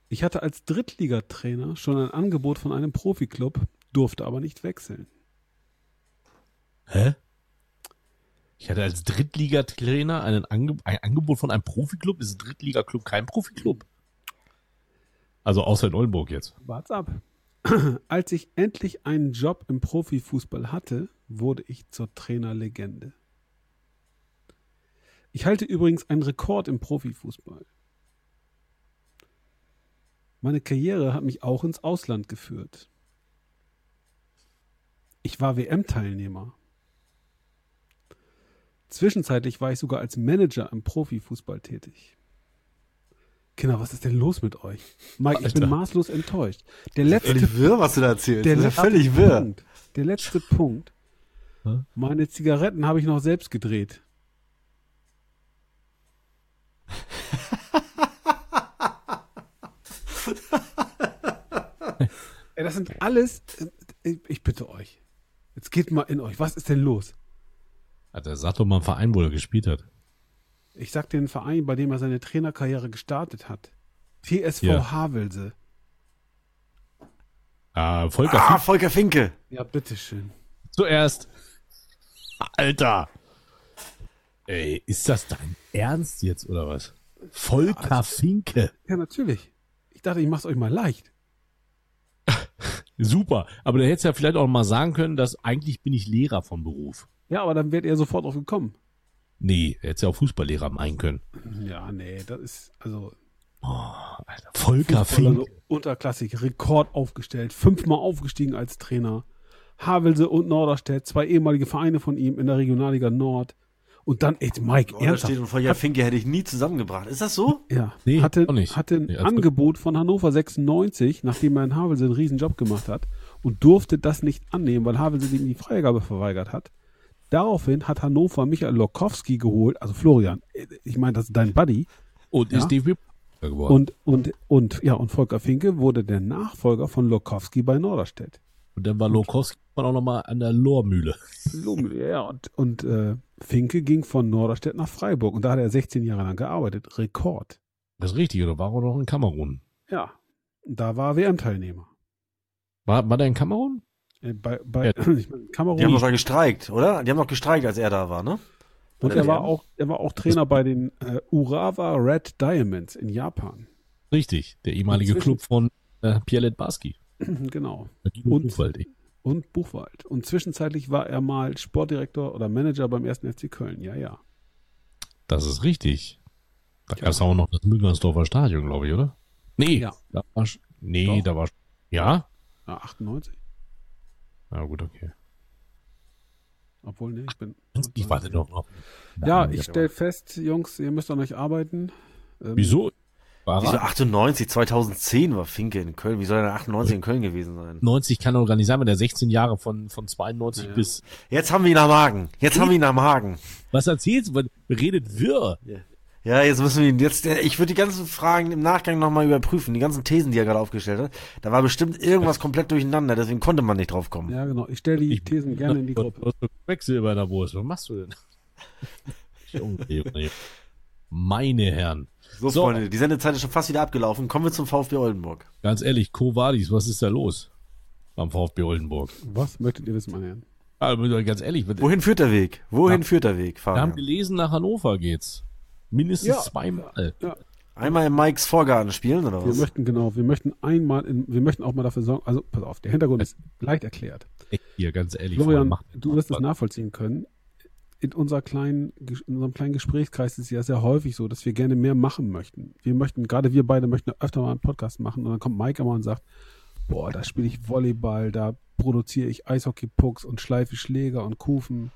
Ich hatte als Drittligatrainer schon ein Angebot von einem Profiklub, durfte aber nicht wechseln. Hä? Ich hatte als Drittligatrainer einen Ange ein Angebot von einem Profiklub. Ist ein Drittligaklub kein Profiklub? Also außer in Oldenburg jetzt. Wart's ab. Als ich endlich einen Job im Profifußball hatte, wurde ich zur Trainerlegende. Ich halte übrigens einen Rekord im Profifußball. Meine Karriere hat mich auch ins Ausland geführt. Ich war WM-Teilnehmer. Zwischenzeitlich war ich sogar als Manager im Profifußball tätig. Kinder, was ist denn los mit euch? Mike, ich bin Alter. maßlos enttäuscht. Der letzte Völlig wirr, was du da erzählst. der letzte völlig wirr. Punkt, der letzte Punkt. Meine Zigaretten habe ich noch selbst gedreht. Ey, das sind alles. Ich bitte euch. Jetzt geht mal in euch. Was ist denn los? Alter, sag doch mal einen Verein, wo er gespielt hat. Ich sag den Verein, bei dem er seine Trainerkarriere gestartet hat. TSV Ja. Havelse. Ah, Volker Ah, Fink Volker Finke. Ja, bitteschön. zuerst. Alter. Ey, ist das dein Ernst jetzt oder was? Volker Finke. Ja, natürlich. Ich dachte, ich mach's euch mal leicht. Super. Aber du hättest ja vielleicht auch mal sagen können, dass eigentlich bin ich Lehrer von Beruf. Ja, aber dann wärt ihr sofort drauf gekommen. Nee, er hätte ja auch Fußballlehrer meinen können. Ja, nee, das ist also Alter, Volker Fink. so unterklassig, Rekord aufgestellt, fünfmal aufgestiegen als Trainer. Havelse und Norderstedt, zwei ehemalige Vereine von ihm in der Regionalliga Nord. Und dann, ey, Mike, Oh, da ernsthaft, steht und Volker Finke hätte ich nie zusammengebracht. Ist das so? ja, Nee, hatte, auch nicht. hatte ein Nee, gut. Angebot von Hannover 96, nachdem er in Havelse einen riesen Job gemacht hat und durfte das nicht annehmen, weil Havelse ihm die Freigabe verweigert hat. Daraufhin hat Hannover Michael Lokowski geholt, also Florian, ich meine, das ist dein Buddy, Und Ja. ist DFB geworden. und, und, und, ja, und Volker Finke wurde der Nachfolger von Lokowski bei Norderstedt. Und dann war Lokowski auch noch mal an der Lohrmühle. Ja, ja. Und, und äh, Finke ging von Norderstedt nach Freiburg und da hat er 16 Jahre lang gearbeitet. Rekord. Das ist richtig, oder war er noch in Kamerun? Ja. Da war WM-Teilnehmer. War, war der in Kamerun? Äh, Bei, bei Ja. ich meine, Kamerun. Die haben doch gestreikt, oder? Die haben doch gestreikt, als er da war, ne? und Bei er war auch, er war auch Trainer bei den äh, Urawa Red Diamonds in Japan. Richtig, der ehemalige Club von äh, Pierre Barski. genau. Und, Und- Und Buchwald. Und zwischenzeitlich war er mal Sportdirektor oder Manager beim 1. FC Köln. Ja, ja. Das ist richtig. Da gab es auch noch das Müllersdorfer Stadion, glaube ich, oder? Nee, Ja. da war, nee, Doch. da war, ja? ja 98. Ja, gut, okay. Obwohl, ne, ich bin. Ich warte doch noch. Ja, ich stelle fest, Jungs, ihr müsst an euch arbeiten. Ähm, Wieso? War Wieso er? 98, 2010 war Finke in Köln. Wie soll er denn 98 in Köln gewesen sein? 90 kann doch gar nicht sein, wenn der 16 Jahre von, von 92 Ja. bis, Jetzt haben wir ihn am Haken. Jetzt haben wir ihn am Haken. was erzählst du? Redet wirr. Ja, jetzt müssen wir ihn jetzt, ich würde die ganzen Fragen im Nachgang nochmal überprüfen. Die ganzen Thesen, die er gerade aufgestellt hat. Da war bestimmt irgendwas komplett durcheinander, deswegen konnte man nicht drauf kommen. Ja, genau. Ich stelle die Ich- Thesen gerne in die Gruppe. Quecksilber in der Wurst. Was machst du denn? Junge, Junge. Meine Herren. So, So. Freunde, die Sendezeit ist schon fast wieder abgelaufen. Kommen wir zum VfB Oldenburg. Ganz ehrlich, Kovadis, was ist da los? Beim VfB Oldenburg. Was möchtet ihr wissen, meine Herren? Aber ganz ehrlich, wir Wohin führt der Weg? Wohin Ja. führt der Weg, haben Fabian? gelesen, nach Hannover geht's. Mindestens Ja. zweimal. Einmal im Mikes Vorgarten spielen, oder Wir was? möchten genau, wir möchten einmal, in, wir möchten auch mal dafür sorgen, also pass auf, der Hintergrund ist leicht erklärt. Echt hier, ganz ehrlich. Florian, du wirst es nachvollziehen können. In, unserer kleinen, in unserem kleinen Gesprächskreis ist es ja sehr häufig so, dass wir gerne mehr machen möchten. Wir möchten, gerade wir beide möchten öfter mal einen Podcast machen und dann kommt Mike immer und sagt, boah, da spiele ich Volleyball, da produziere ich Eishockey-Pucks und schleife Schläger und Kufen.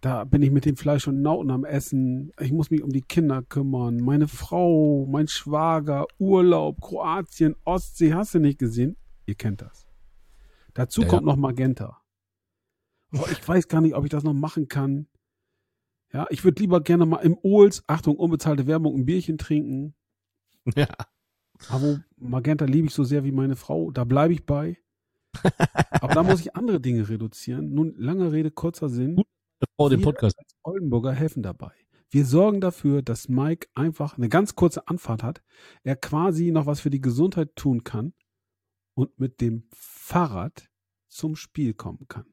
Da bin ich mit dem Fleisch und Nauten am Essen. Ich muss mich um die Kinder kümmern. Meine Frau, mein Schwager, Urlaub, Kroatien, Ostsee, hast du nicht gesehen? Ihr kennt das. Dazu Ja, ja. kommt noch Magenta. Oh, ich weiß gar nicht, ob ich das noch machen kann. Ja, ich würde lieber gerne mal im Ohls, Achtung, unbezahlte Werbung, ein Bierchen trinken. Ja. Aber Magenta liebe ich so sehr wie meine Frau, da bleibe ich bei. Aber da muss ich andere Dinge reduzieren. Nun, lange Rede, kurzer Sinn. Frau den Wir Podcast. als Oldenburger helfen dabei. Wir sorgen dafür, dass Mike einfach eine ganz kurze Anfahrt hat, er quasi noch was für die Gesundheit tun kann und mit dem Fahrrad zum Spiel kommen kann.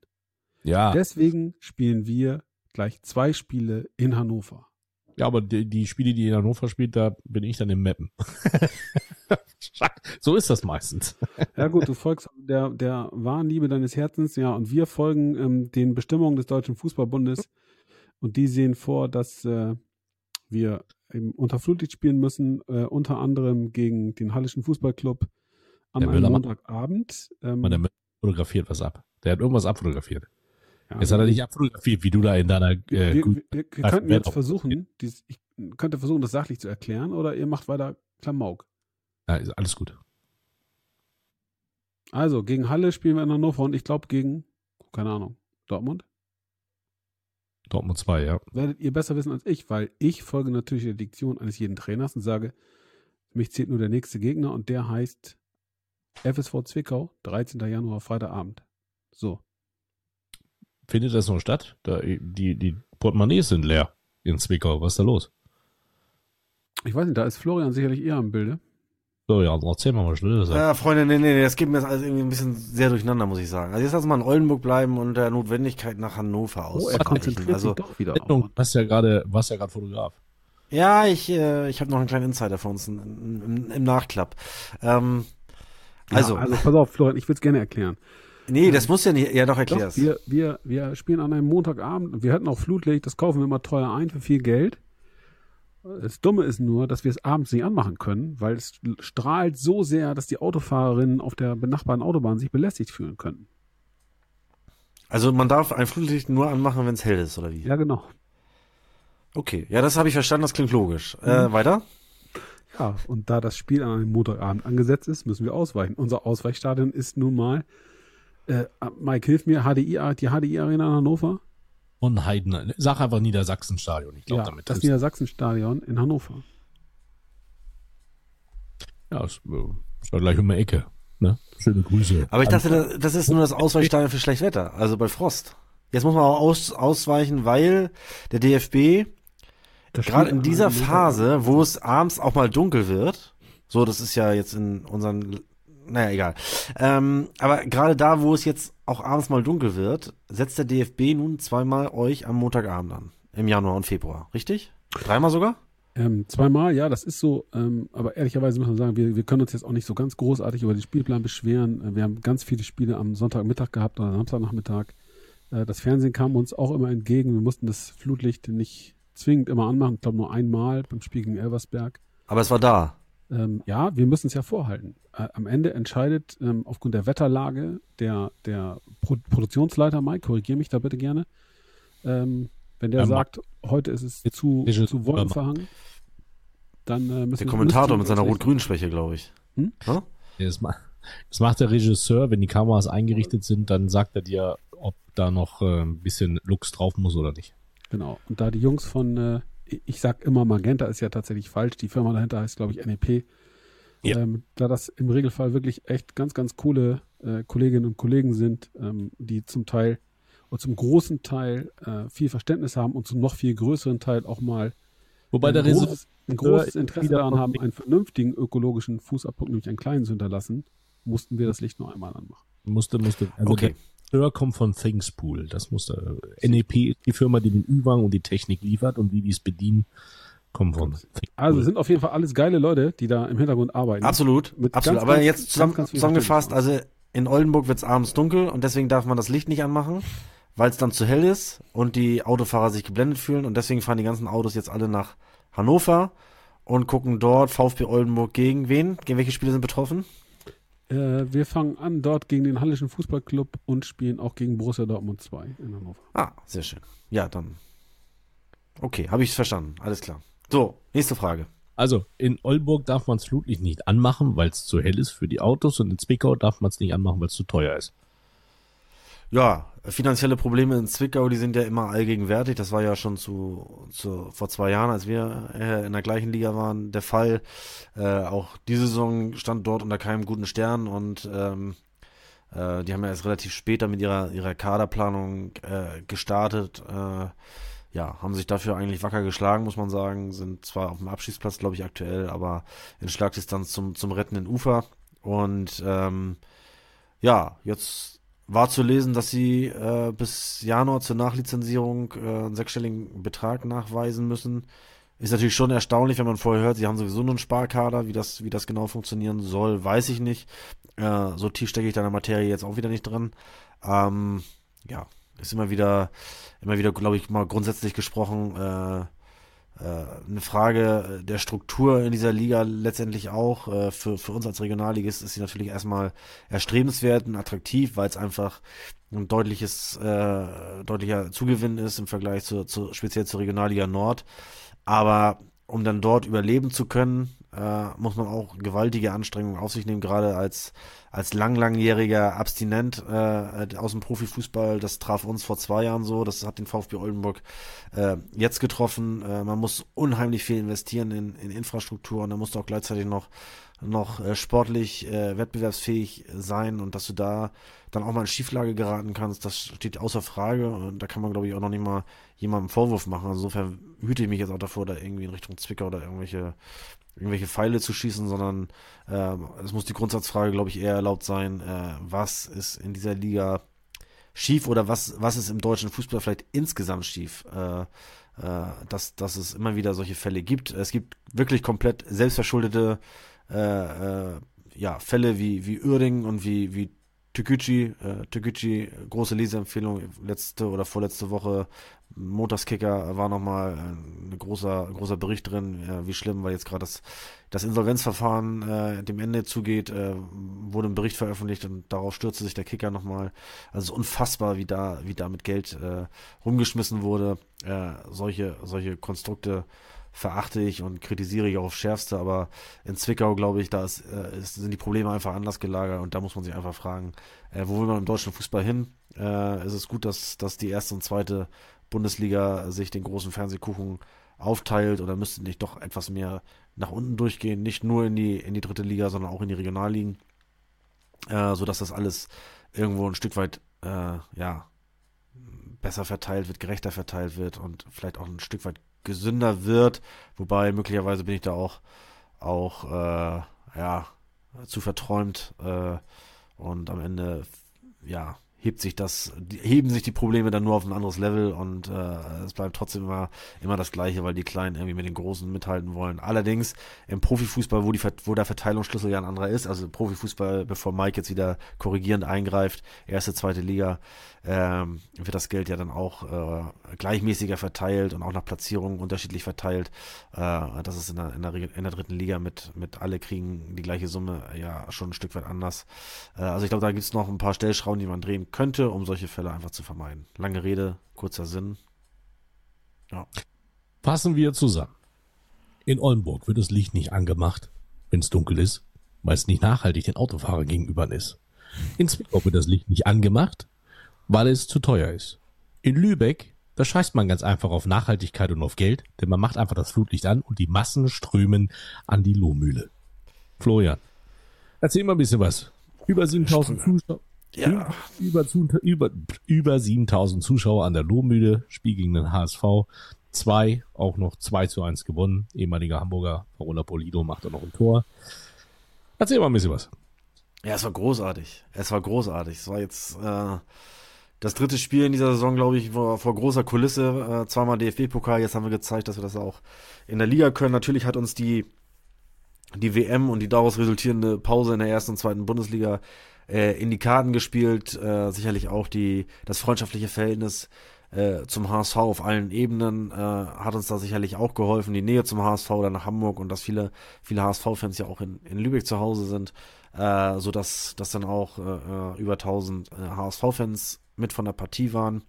Ja. Deswegen spielen wir gleich zwei Spiele in Hannover. Ja, aber die, die Spiele, die in Hannover spielt, da bin ich dann im Mappen. so ist das meistens. Ja gut, du folgst der, der wahren Liebe deines Herzens, ja, und wir folgen ähm, den Bestimmungen des Deutschen Fußballbundes und die sehen vor, dass äh, wir eben unter Flutlicht spielen müssen, äh, unter anderem gegen den Hallischen Fußballclub an Der einem Müller- Montagabend. Ähm, Man, der Müller fotografiert was ab. Der hat irgendwas abfotografiert. Ja, Jetzt hat er nicht abfotografiert, wie du da in deiner äh, wir, wir, wir, könnten jetzt versuchen, dies, ich könnte versuchen, das sachlich zu erklären, oder ihr macht weiter Klamauk. ja, ist alles gut. Also, gegen Halle spielen wir in Hannover und ich glaube gegen, keine Ahnung, Dortmund. Dortmund 2, ja. Werdet ihr besser wissen als ich, weil ich folge natürlich der Diktion eines jeden Trainers und sage, mich zählt nur der nächste Gegner und der heißt FSV Zwickau, 13. Januar, Freitagabend. So. Findet das noch statt? Da, die, die Portemonnaies sind leer in Zwickau. Was ist da los? Ich weiß nicht, da ist Florian sicherlich eher im Bilde. So, ja, erzähl mal, was du das Ja, Freunde, nee, nee, nee, das geht mir jetzt alles irgendwie ein bisschen sehr durcheinander, muss ich sagen. Also jetzt lass mal in Oldenburg bleiben und der Notwendigkeit nach Hannover Oh, er konzentriert Also, sich doch wieder Sendung, auf. du hast ja gerade, warst ja gerade Fotograf. ja, ich, äh, ich habe noch einen kleinen Insider für uns im, im, im Nachklapp. Ähm, also, ja, also pass auf, Florian, ich will es gerne erklären. Nee, das muss ja nicht, ja doch Doch, erklär's. wir, wir, wir spielen an einem Montagabend und wir hätten auch Flutlicht, das kaufen wir immer teuer ein für viel Geld. Das Dumme ist nur, dass wir es abends nicht anmachen können, weil es strahlt so sehr, dass die Autofahrerinnen auf der benachbarten Autobahn sich belästigt fühlen können. Also man darf ein Flutlicht nur anmachen, wenn es hell ist, oder wie? Ja, genau. Okay, ja, das habe ich verstanden, das klingt logisch. Äh, weiter? Ja, und da das Spiel an einem Montagabend angesetzt ist, müssen wir ausweichen. Unser Ausweichstadion ist nun mal, äh, Mike, hilf mir, HDI, die HDI-Arena in Hannover? Und Heiden, sag einfach Niedersachsen-Stadion. Ich glaube, Ja, damit das ist, Niedersachsen-Stadion in Hannover. ja, ist, äh, ist ja gleich um die Ecke. Ne? Schöne Grüße. Aber ich dachte, das- ist nur das Ausweichstadion für Schlechtwetter, also bei Frost. Jetzt muss man auch aus, ausweichen, weil der DFB gerade in dieser Phase, wo es abends auch mal dunkel wird, so, das ist ja jetzt in unseren, naja, egal. Ähm, aber gerade da, wo es jetzt auch abends mal dunkel wird, setzt der DFB nun zweimal euch am Montagabend an. Im Januar und Februar, richtig? Dreimal sogar? Ähm, zweimal, ja, das ist so. Ähm, aber ehrlicherweise muss man sagen, wir, wir können uns jetzt auch nicht so ganz großartig über den Spielplan beschweren. Äh, wir haben ganz viele Spiele am Sonntagmittag gehabt oder Samstagnachmittag. Äh, das Fernsehen kam uns auch immer entgegen. Wir mussten das Flutlicht nicht zwingend immer anmachen. Ich glaube nur einmal beim Spiel gegen Elversberg. Aber es war da. Ähm, ja, wir müssen es ja vorhalten. Äh, am Ende entscheidet ähm, aufgrund der Wetterlage der, der Pro Produktionsleiter, Mike, korrigiere mich da bitte gerne, ähm, wenn der Ma- sagt, heute ist es zu, zu wolkenverhangen, dann äh, müssen Der wir- Kommentator mit seiner rot-grünen Schwäche, glaube ich. Hm? Das macht der Regisseur, wenn die Kameras eingerichtet sind, dann sagt er dir, ob da noch äh, ein bisschen Lux drauf muss oder nicht. Genau. Und da die Jungs von, äh, ich sag immer, Magenta ist ja tatsächlich falsch. Die Firma dahinter heißt, glaube ich, NEP. Ja. Ähm, da das im Regelfall wirklich echt ganz, ganz coole äh, Kolleginnen und Kollegen sind, ähm, die zum Teil und zum großen Teil äh, viel Verständnis haben und zum noch viel größeren Teil auch mal Wobei ein großes, ein großes ist Interesse daran haben, einen vernünftigen ökologischen Fußabdruck, nämlich einen kleinen zu hinterlassen, mussten wir das Licht noch einmal anmachen. musste, musste, also Okay. Regisseur kommt von Thingspool. Das musste, NEP ist die Firma, die den Ü-Wagen und die Technik liefert und wie die es bedienen, kommen von Thingspool. Also sind auf jeden Fall alles geile Leute, die da im Hintergrund arbeiten. Absolut, Mit absolut. ganz, Aber ganz- jetzt zusammen, ganz, zusammengefasst, also in Oldenburg wird es abends dunkel und deswegen darf man das Licht nicht anmachen, weil es dann zu hell ist und die Autofahrer sich geblendet fühlen und deswegen fahren die ganzen Autos jetzt alle nach Hannover und gucken dort VfB Oldenburg gegen wen? Gegen welche Spiele sind betroffen? Äh, wir fangen an dort gegen den Hallischen Fußballclub und spielen auch gegen Borussia Dortmund 2 in Hannover. Ah, sehr schön. Ja, dann. Okay, habe ich verstanden. Alles klar. So, nächste Frage. Also, in Oldenburg darf man das Flutlicht nicht anmachen, weil es zu hell ist für die Autos und in Zwickau darf man es nicht anmachen, weil es zu teuer ist. Ja, finanzielle Probleme in Zwickau, die sind ja immer allgegenwärtig. Das war ja schon zu, zu vor zwei Jahren, als wir äh, in der gleichen Liga waren, der Fall. Äh, auch diese Saison stand dort unter keinem guten Stern und ähm, äh, die haben ja erst relativ später mit ihrer, ihrer Kaderplanung äh, gestartet. Äh, ja, haben sich dafür eigentlich wacker geschlagen, muss man sagen. Sind zwar auf dem Abschießplatz, glaube ich, aktuell, aber in Schlagdistanz zum, zum rettenden Ufer. Und ähm, ja, jetzt war zu lesen, dass sie äh, bis Januar zur Nachlizenzierung äh, einen sechsstelligen Betrag nachweisen müssen. Ist natürlich schon erstaunlich, wenn man vorher hört, sie haben sowieso nur einen Sparkader. Wie das, wie das genau funktionieren soll, weiß ich nicht. Äh, so tief stecke ich da in der Materie jetzt auch wieder nicht drin. Ähm, ja, ist immer wieder, immer wieder, glaube ich, mal grundsätzlich gesprochen, äh, eine Frage der Struktur in dieser Liga letztendlich auch. Äh, für, für uns als Regionalligist ist sie natürlich erstmal erstrebenswert und attraktiv, weil es einfach ein deutliches, äh, deutlicher Zugewinn ist im Vergleich zu, zu speziell zur Regionalliga Nord. Aber um dann dort überleben zu können, äh, muss man auch gewaltige Anstrengungen auf sich nehmen, gerade als, als lang, langjähriger Abstinent äh, aus dem Profifußball. Das traf uns vor zwei Jahren so, das hat den VfB Oldenburg äh, jetzt getroffen. Äh, man muss unheimlich viel investieren in, in Infrastruktur und da musst du auch gleichzeitig noch, noch äh, sportlich äh, wettbewerbsfähig sein und dass du da dann auch mal in Schieflage geraten kannst, das steht außer Frage und da kann man, glaube ich, auch noch nicht mal jemandem Vorwurf machen. Insofern hüte ich mich jetzt auch davor, da irgendwie in Richtung Zwickau oder irgendwelche, irgendwelche Pfeile zu schießen, sondern äh, es muss die Grundsatzfrage, glaube ich, eher erlaubt sein, äh, was ist in dieser Liga schief oder was, was ist im deutschen Fußball vielleicht insgesamt schief? Äh, äh, dass, dass es immer wieder solche Fälle gibt. Es gibt wirklich komplett selbstverschuldete äh, äh, ja, Fälle wie, wie Uerdingen und wie, wie Tükücü, äh, Tükücü, große Leseempfehlung, letzte oder vorletzte Woche, Montagskicker war nochmal ein großer, großer Bericht drin, äh, wie schlimm, weil jetzt gerade das, das Insolvenzverfahren äh, dem Ende zugeht, äh, wurde ein Bericht veröffentlicht und darauf stürzte sich der Kicker nochmal. Also es ist unfassbar, wie da, wie da mit Geld äh, rumgeschmissen wurde. Äh, solche, solche Konstrukte verachte ich und kritisiere ich auch aufs Schärfste, aber in Zwickau, glaube ich, da ist, äh, ist, sind die Probleme einfach anders gelagert und da muss man sich einfach fragen, äh, wo will man im deutschen Fußball hin? Äh, ist es gut, dass, dass die erste und zweite Bundesliga sich den großen Fernsehkuchen aufteilt oder müsste nicht doch etwas mehr nach unten durchgehen, nicht nur in die, in die dritte Liga, sondern auch in die Regionalligen, äh, sodass das alles irgendwo ein Stück weit, äh, ja, besser verteilt wird, gerechter verteilt wird und vielleicht auch ein Stück weit gesünder wird. Wobei möglicherweise bin ich da auch, auch äh, ja, zu verträumt äh, und am Ende, ja, hebt sich das, heben sich die Probleme dann nur auf ein anderes Level und äh, es bleibt trotzdem immer, immer das Gleiche, weil die Kleinen irgendwie mit den Großen mithalten wollen. Allerdings im Profifußball, wo, die, wo der Verteilungsschlüssel ja ein anderer ist, also Profifußball, bevor Mike jetzt wieder korrigierend eingreift, erste, zweite Liga, ähm, wird das Geld ja dann auch äh, gleichmäßiger verteilt und auch nach Platzierungen unterschiedlich verteilt. Äh, das ist in der, in, der, in der dritten Liga mit, mit alle kriegen die gleiche Summe ja schon ein Stück weit anders. Äh, also ich glaube, da gibt es noch ein paar Stellschrauben, die man drehen könnte, um solche Fälle einfach zu vermeiden. Lange Rede, kurzer Sinn. Ja. Fassen wir zusammen. In Oldenburg wird das Licht nicht angemacht, wenn es dunkel ist, weil es nicht nachhaltig den Autofahrer gegenüber ist. In Zwickau wird das Licht nicht angemacht, weil es zu teuer ist. In Lübeck, da scheißt man ganz einfach auf Nachhaltigkeit und auf Geld, denn man macht einfach das Flutlicht an und die Massen strömen an die Lohmühle. Florian, erzähl mal ein bisschen was. Über 7000 Zuschauer. Ja. Über, über, über 7000 Zuschauer an der Lohmühle, Spiel gegen den HSV. Zwei, auch noch 2 zu 1 gewonnen. Ehemaliger Hamburger Parola Polido macht da noch ein Tor. Erzähl mal ein bisschen was. Ja, es war großartig. Es war großartig. Es war jetzt äh, das dritte Spiel in dieser Saison, glaube ich, vor, vor großer Kulisse. Äh, zweimal DFB-Pokal. Jetzt haben wir gezeigt, dass wir das auch in der Liga können. Natürlich hat uns die, die WM und die daraus resultierende Pause in der ersten und zweiten Bundesliga äh, in die Karten gespielt. Äh, sicherlich auch die, das freundschaftliche Verhältnis äh, zum HSV auf allen Ebenen äh, hat uns da sicherlich auch geholfen. Die Nähe zum HSV oder nach Hamburg und dass viele, viele HSV-Fans ja auch in, in Lübeck zu Hause sind, äh, so dass, dann auch äh, über 1000 äh, HSV-Fans mit von der Partie waren.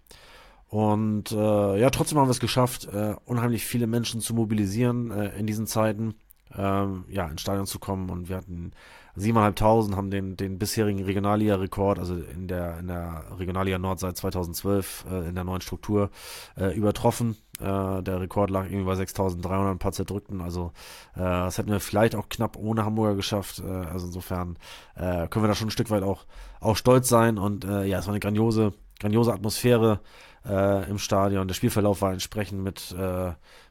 Und ja, trotzdem haben wir es geschafft, unheimlich viele Menschen zu mobilisieren in diesen Zeiten, ähm, ja, ins Stadion zu kommen. Und wir hatten 7.500 haben den, den bisherigen Regionalliga-Rekord, also in der, in der Regionalliga Nord seit 2012 äh, in der neuen Struktur äh, übertroffen. Äh, der Rekord lag irgendwie bei 6.300 ein paar zerdrückten, also äh, das hätten wir vielleicht auch knapp ohne Hamburger geschafft. Äh, also insofern äh, können wir da schon ein Stück weit auch, auch stolz sein und ja, es war eine grandiose, grandiose Atmosphäre im Stadion. Der Spielverlauf war entsprechend mit,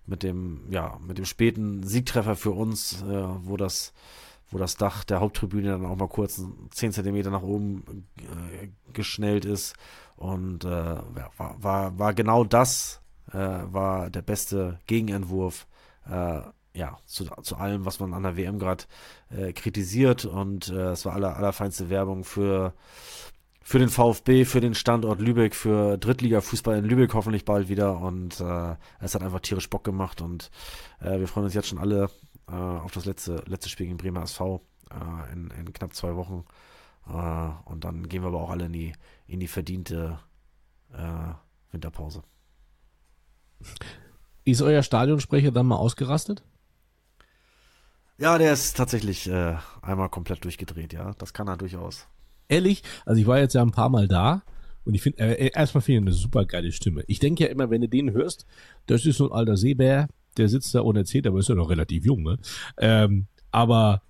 mit dem, ja, mit dem späten Siegtreffer für uns, wo das wo das Dach der Haupttribüne dann auch mal kurz 10 Zentimeter nach oben äh, geschnellt ist. Und äh, war, war, war genau das, äh, war der beste Gegenentwurf äh, ja, zu, zu allem, was man an der WM gerade äh, kritisiert. Und äh, es war aller, allerfeinste Werbung für, für den VfB, für den Standort Lübeck, für Drittliga-Fußball in Lübeck hoffentlich bald wieder. Und äh, es hat einfach tierisch Bock gemacht. Und äh, wir freuen uns jetzt schon alle auf das letzte, letzte Spiel gegen Bremer SV äh, in, in knapp zwei Wochen. Äh, und dann gehen wir aber auch alle in die, in die verdiente äh, Winterpause. Ist euer Stadionsprecher dann mal ausgerastet? Ja, der ist tatsächlich äh, einmal komplett durchgedreht, ja. Das kann er durchaus. Ehrlich, also ich war jetzt ja ein paar Mal da und ich finde, äh, erstmal finde ich eine super geile Stimme. Ich denke ja immer, wenn du den hörst, das ist so ein alter Seebär, der sitzt da und erzählt, aber ist ja noch relativ jung, ne? Ähm, aber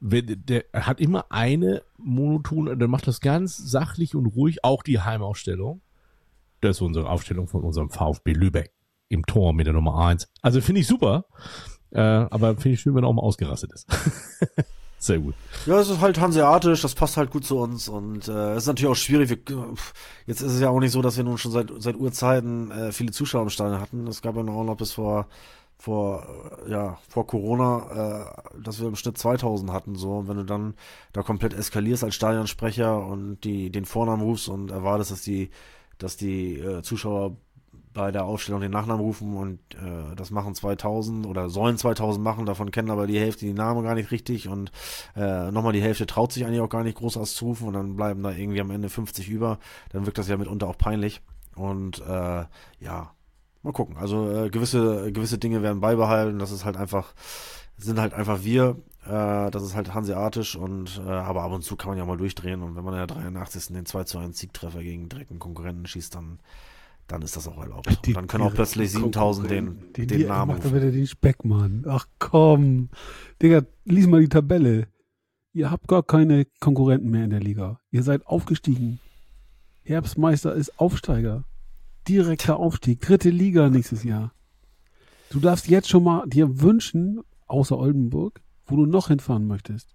wenn, der hat immer eine monoton, der macht das ganz sachlich und ruhig, auch die Heimaufstellung. Das ist unsere Aufstellung von unserem VfB Lübeck im Tor mit der Nummer eins. Also finde ich super. Äh, aber finde ich schön, wenn er auch mal ausgerastet ist. Sehr gut. Ja, es ist halt hanseatisch, das passt halt gut zu uns und äh, es ist natürlich auch schwierig. Wir, jetzt ist es ja auch nicht so, dass wir nun schon seit seit Urzeiten äh, viele Zuschauer im Stadion hatten. Es gab ja noch, noch bis vor vor äh, ja vor Corona, äh, dass wir im Schnitt 2000 hatten so. Und wenn du dann da komplett eskalierst als Stadionsprecher und die den Vornamen rufst und erwartest, dass die dass die äh, Zuschauer bei der Aufstellung den Nachnamen rufen und äh, das machen 2000 oder sollen 2000 machen, davon kennen aber die Hälfte die Namen gar nicht richtig und äh, nochmal die Hälfte traut sich eigentlich auch gar nicht groß auszurufen und dann bleiben da irgendwie am Ende 50 über, dann wirkt das ja mitunter auch peinlich und äh, ja, mal gucken. Also äh, gewisse gewisse Dinge werden beibehalten, das ist halt einfach sind halt einfach wir, äh, das ist halt hanseatisch und äh, aber ab und zu kann man ja mal durchdrehen und wenn man in der 83. den 2 zu 1 Siegtreffer gegen direkten Konkurrenten schießt, dann dann ist das auch erlaubt. Die, dann können auch plötzlich 7000 den, den die, Namen Mach doch wieder den Speckmann. Ach komm. Digga, lies mal die Tabelle. Ihr habt gar keine Konkurrenten mehr in der Liga. Ihr seid aufgestiegen. Herbstmeister ist Aufsteiger. Direkter Aufstieg. Dritte Liga nächstes Jahr. Du darfst jetzt schon mal dir wünschen, außer Oldenburg, wo du noch hinfahren möchtest.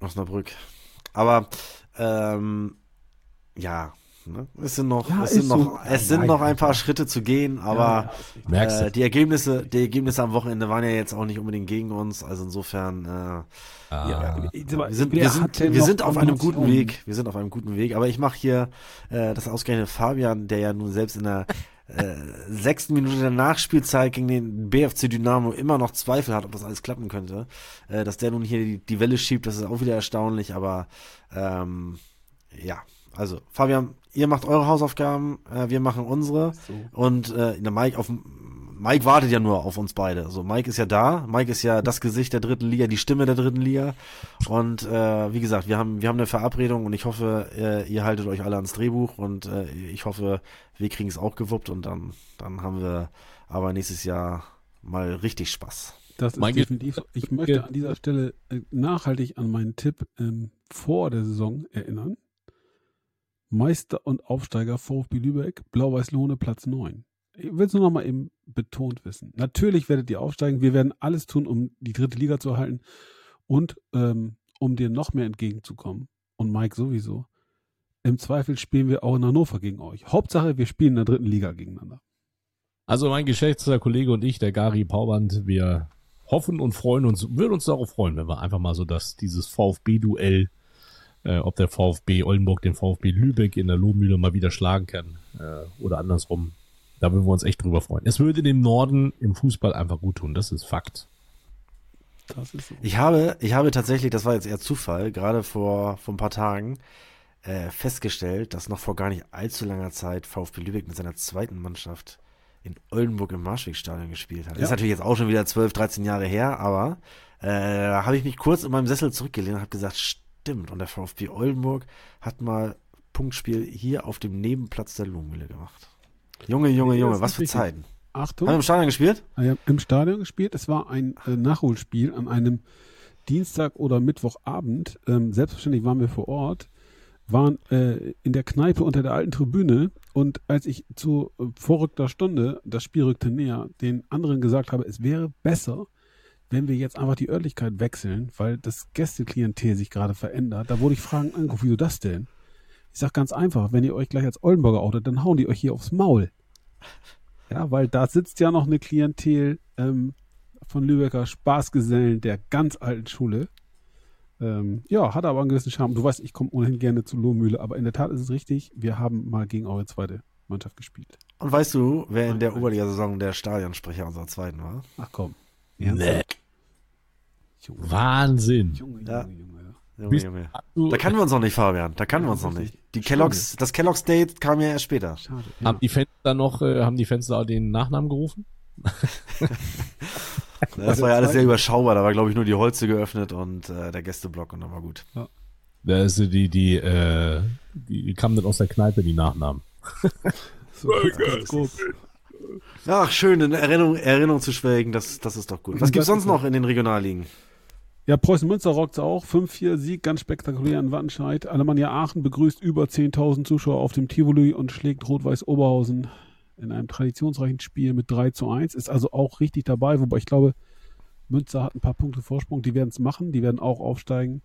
Osnabrück. Aber, ähm, ja, Ne? Es sind noch, Ja, es sind noch, so. es sind Nein, noch ein paar. Schritte zu gehen, aber Merkst äh, die Ergebnisse, die Ergebnisse am Wochenende waren ja jetzt auch nicht unbedingt gegen uns. Also insofern, äh, Ah. wir sind, wir sind, wir sind auf einem guten Weg. Wir sind auf einem guten Weg. Aber ich mache hier äh, das ausgerechnet Fabian, der ja nun selbst in der äh, sechsten Minute der Nachspielzeit gegen den BFC Dynamo immer noch Zweifel hat, ob das alles klappen könnte. Äh, dass der nun hier die, die Welle schiebt, das ist auch wieder erstaunlich. Aber ähm, ja, also Fabian, ihr macht eure Hausaufgaben, äh, wir machen unsere. So. Und äh, der Mike auf Mike wartet ja nur auf uns beide. Also Mike ist ja da. Mike ist ja das Gesicht der dritten Liga, die Stimme der dritten Liga. Und äh, wie gesagt, wir haben wir haben eine Verabredung und ich hoffe, äh, ihr haltet euch alle ans Drehbuch und äh, ich hoffe, wir kriegen es auch gewuppt und dann dann haben wir aber nächstes Jahr mal richtig Spaß. Das ist Mein definitiv. so. Ich möchte an dieser Stelle äh, nachhaltig an meinen Tipp ähm, vor der Saison erinnern. Meister und Aufsteiger VfB Lübeck, Blau-Weiß-Lohne, Platz 9. Ich will es nur noch mal eben betont wissen. Natürlich werdet ihr aufsteigen. Wir werden alles tun, um die dritte Liga zu erhalten und ähm, um dir noch mehr entgegenzukommen. Und Mike sowieso. Im Zweifel spielen wir auch in Hannover gegen euch. Hauptsache, wir spielen in der dritten Liga gegeneinander. Also mein geschätzter Kollege und ich, der Gary Pauband, wir hoffen und freuen uns, würden uns darauf freuen, wenn wir einfach mal so dass dieses VfB-Duell, äh, ob der VfB Oldenburg den VfB Lübeck in der Lohmühle mal wieder schlagen kann äh, oder andersrum. Da würden wir uns echt drüber freuen. Es würde dem Norden im Fußball einfach gut tun, das ist Fakt. Das ist so. Ich habe, ich habe tatsächlich, das war jetzt eher Zufall, gerade vor, vor ein paar Tagen, äh, festgestellt, dass noch vor gar nicht allzu langer Zeit VfB Lübeck mit seiner zweiten Mannschaft in Oldenburg im Marschwegstadion gespielt hat. Ja. Ist natürlich jetzt auch schon wieder 12, 13 Jahre her, aber äh, da habe ich mich kurz in meinem Sessel zurückgelehnt und habe gesagt, stimmt, und der VfB Oldenburg hat mal Punktspiel hier auf dem Nebenplatz der Lohmühle gemacht. Junge, Junge, Junge, was für. Zeiten. Achtung. Haben wir im Stadion gespielt? Ah ja, im Stadion gespielt. Es war ein äh, Nachholspiel an einem Dienstag oder Mittwochabend. Ähm, selbstverständlich waren wir vor Ort, waren äh, in der Kneipe unter der alten Tribüne und als ich zu äh, vorrückter Stunde, das Spiel rückte näher, den anderen gesagt habe, es wäre besser, wenn wir jetzt einfach die Örtlichkeit wechseln, weil das Gästeklientel sich gerade verändert, da wurde ich Fragen angerufen, wieso das denn? Ich sag ganz einfach, wenn ihr euch gleich als Oldenburger outet, dann hauen die euch hier aufs Maul. Ja, weil da sitzt ja noch eine Klientel ähm, von Lübecker Spaßgesellen der ganz alten Schule. Ähm, ja, hat aber einen gewissen Charme. Du weißt, ich komme ohnehin gerne zu Lohmühle, aber in der Tat ist es richtig, wir haben mal gegen eure zweite Mannschaft gespielt. Und weißt du, wer in der Oberliga-Saison der Stadionsprecher unserer zweiten war? Ach komm. Nee. Junge, Wahnsinn. Junge, Ja. Junge, Junge. ja. Junge, Junge. Da kannten wir uns noch nicht, Fabian. Da kannten wir uns noch nicht. Die Kellogg's, das Kellogg's Date kam ja erst später. Schade. haben Ja. die Fans da noch, äh, haben die Fans da den Nachnamen gerufen? Das war ja alles sehr überschaubar. Da war, glaube ich, nur die Holze geöffnet und äh, der Gästeblock und dann war gut. Da ist die, die, äh, die, die kamen dann aus der Kneipe, die Nachnamen. So. Ach, schön, in Erinnerung, Erinnerung zu schwelgen, das, das ist doch gut. Was gibt's sonst noch in den Regionalligen? Ja, Preußen Münster rockt's auch. 5-4 Sieg, ganz spektakulär in Wattenscheid. Alemannia Aachen begrüßt über 10.000 Zuschauer auf dem Tivoli und schlägt Rot-Weiß Oberhausen in einem traditionsreichen Spiel mit 3 zu 1. Ist also auch richtig dabei, wobei ich glaube, Münster hat ein paar Punkte Vorsprung. Die werden es machen, die werden auch aufsteigen.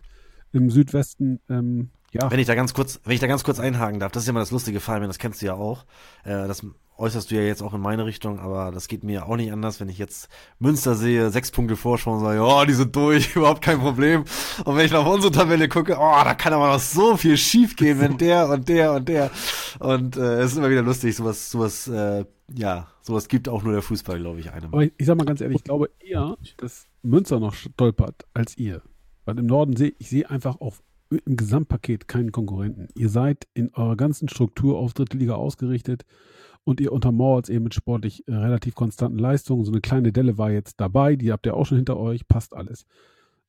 Im Südwesten, ähm, ja, Wenn ich da ganz kurz, wenn ich da ganz kurz einhaken darf, das ist ja mal das lustige Fabian, das kennst du ja auch. Äh, das äußerst du ja jetzt auch in meine Richtung, aber das geht mir auch nicht anders, wenn ich jetzt Münster sehe, sechs Punkte Vorsprung und sage, oh, die sind durch, überhaupt kein Problem. Und wenn ich nach unsere Tabelle gucke, oh, da kann aber noch so viel schief gehen, wenn der und der und der. Und äh, es ist immer wieder lustig, sowas, sowas, äh, ja, sowas gibt auch nur der Fußball, glaube ich, einem. Aber ich, ich sag mal ganz ehrlich, ich glaube eher, dass Münster noch stolpert als ihr. Weil im Norden sehe ich sehe einfach auf, im Gesamtpaket keinen Konkurrenten. Ihr seid in eurer ganzen Struktur auf dritte Liga ausgerichtet und ihr untermauert es eben mit sportlich äh, relativ konstanten Leistungen. So eine kleine Delle war jetzt dabei, die habt ihr auch schon hinter euch, passt alles.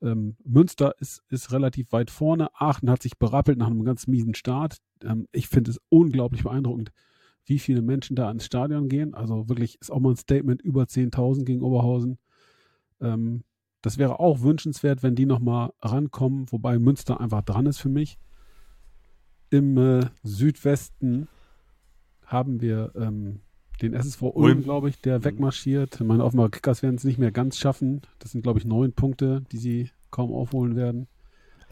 Ähm, Münster ist, ist relativ weit vorne. Aachen hat sich berappelt nach einem ganz miesen Start. Ähm, ich finde es unglaublich beeindruckend, wie viele Menschen da ins Stadion gehen. Also wirklich ist auch mal ein Statement über 10.000 gegen Oberhausen. Ähm, das wäre auch wünschenswert, wenn die nochmal rankommen, wobei Münster einfach dran ist für mich. Im äh, Südwesten haben wir ähm, den SSV Ulm, glaube ich, der wegmarschiert. Meine Offenbar Kickers werden es nicht mehr ganz schaffen. Das sind, glaube ich, neun Punkte, die sie kaum aufholen werden.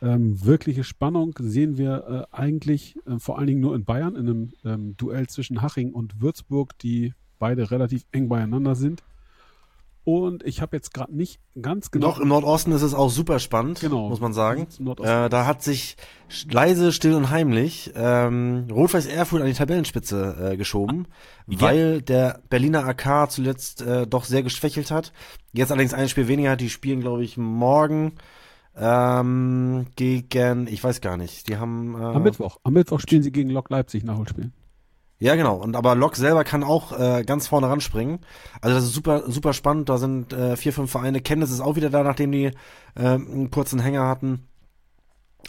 Ähm, wirkliche Spannung sehen wir äh, eigentlich äh, vor allen Dingen nur in Bayern, in einem ähm, Duell zwischen Haching und Würzburg, die beide relativ eng beieinander sind. Und ich habe jetzt gerade nicht ganz genau. Noch im Nordosten ist es auch super spannend, Genau. muss man sagen. Äh, da hat sich leise, still und heimlich ähm, Rot-Weiß Erfurt an die Tabellenspitze äh, geschoben, Ja. weil der Berliner AK zuletzt äh, doch sehr geschwächelt hat. Jetzt allerdings ein Spiel weniger, die spielen, glaube ich, morgen ähm, gegen, ich weiß gar nicht, die haben äh, Am Mittwoch. Am Mittwoch spielen sie gegen Lok Leipzig Nachholspiel. Ja, genau. Und aber Lok selber kann auch äh, ganz vorne ranspringen. Also das ist super, super spannend. Da sind äh, vier, fünf Vereine. Chemnitz ist auch wieder da, nachdem die äh, einen kurzen Hänger hatten.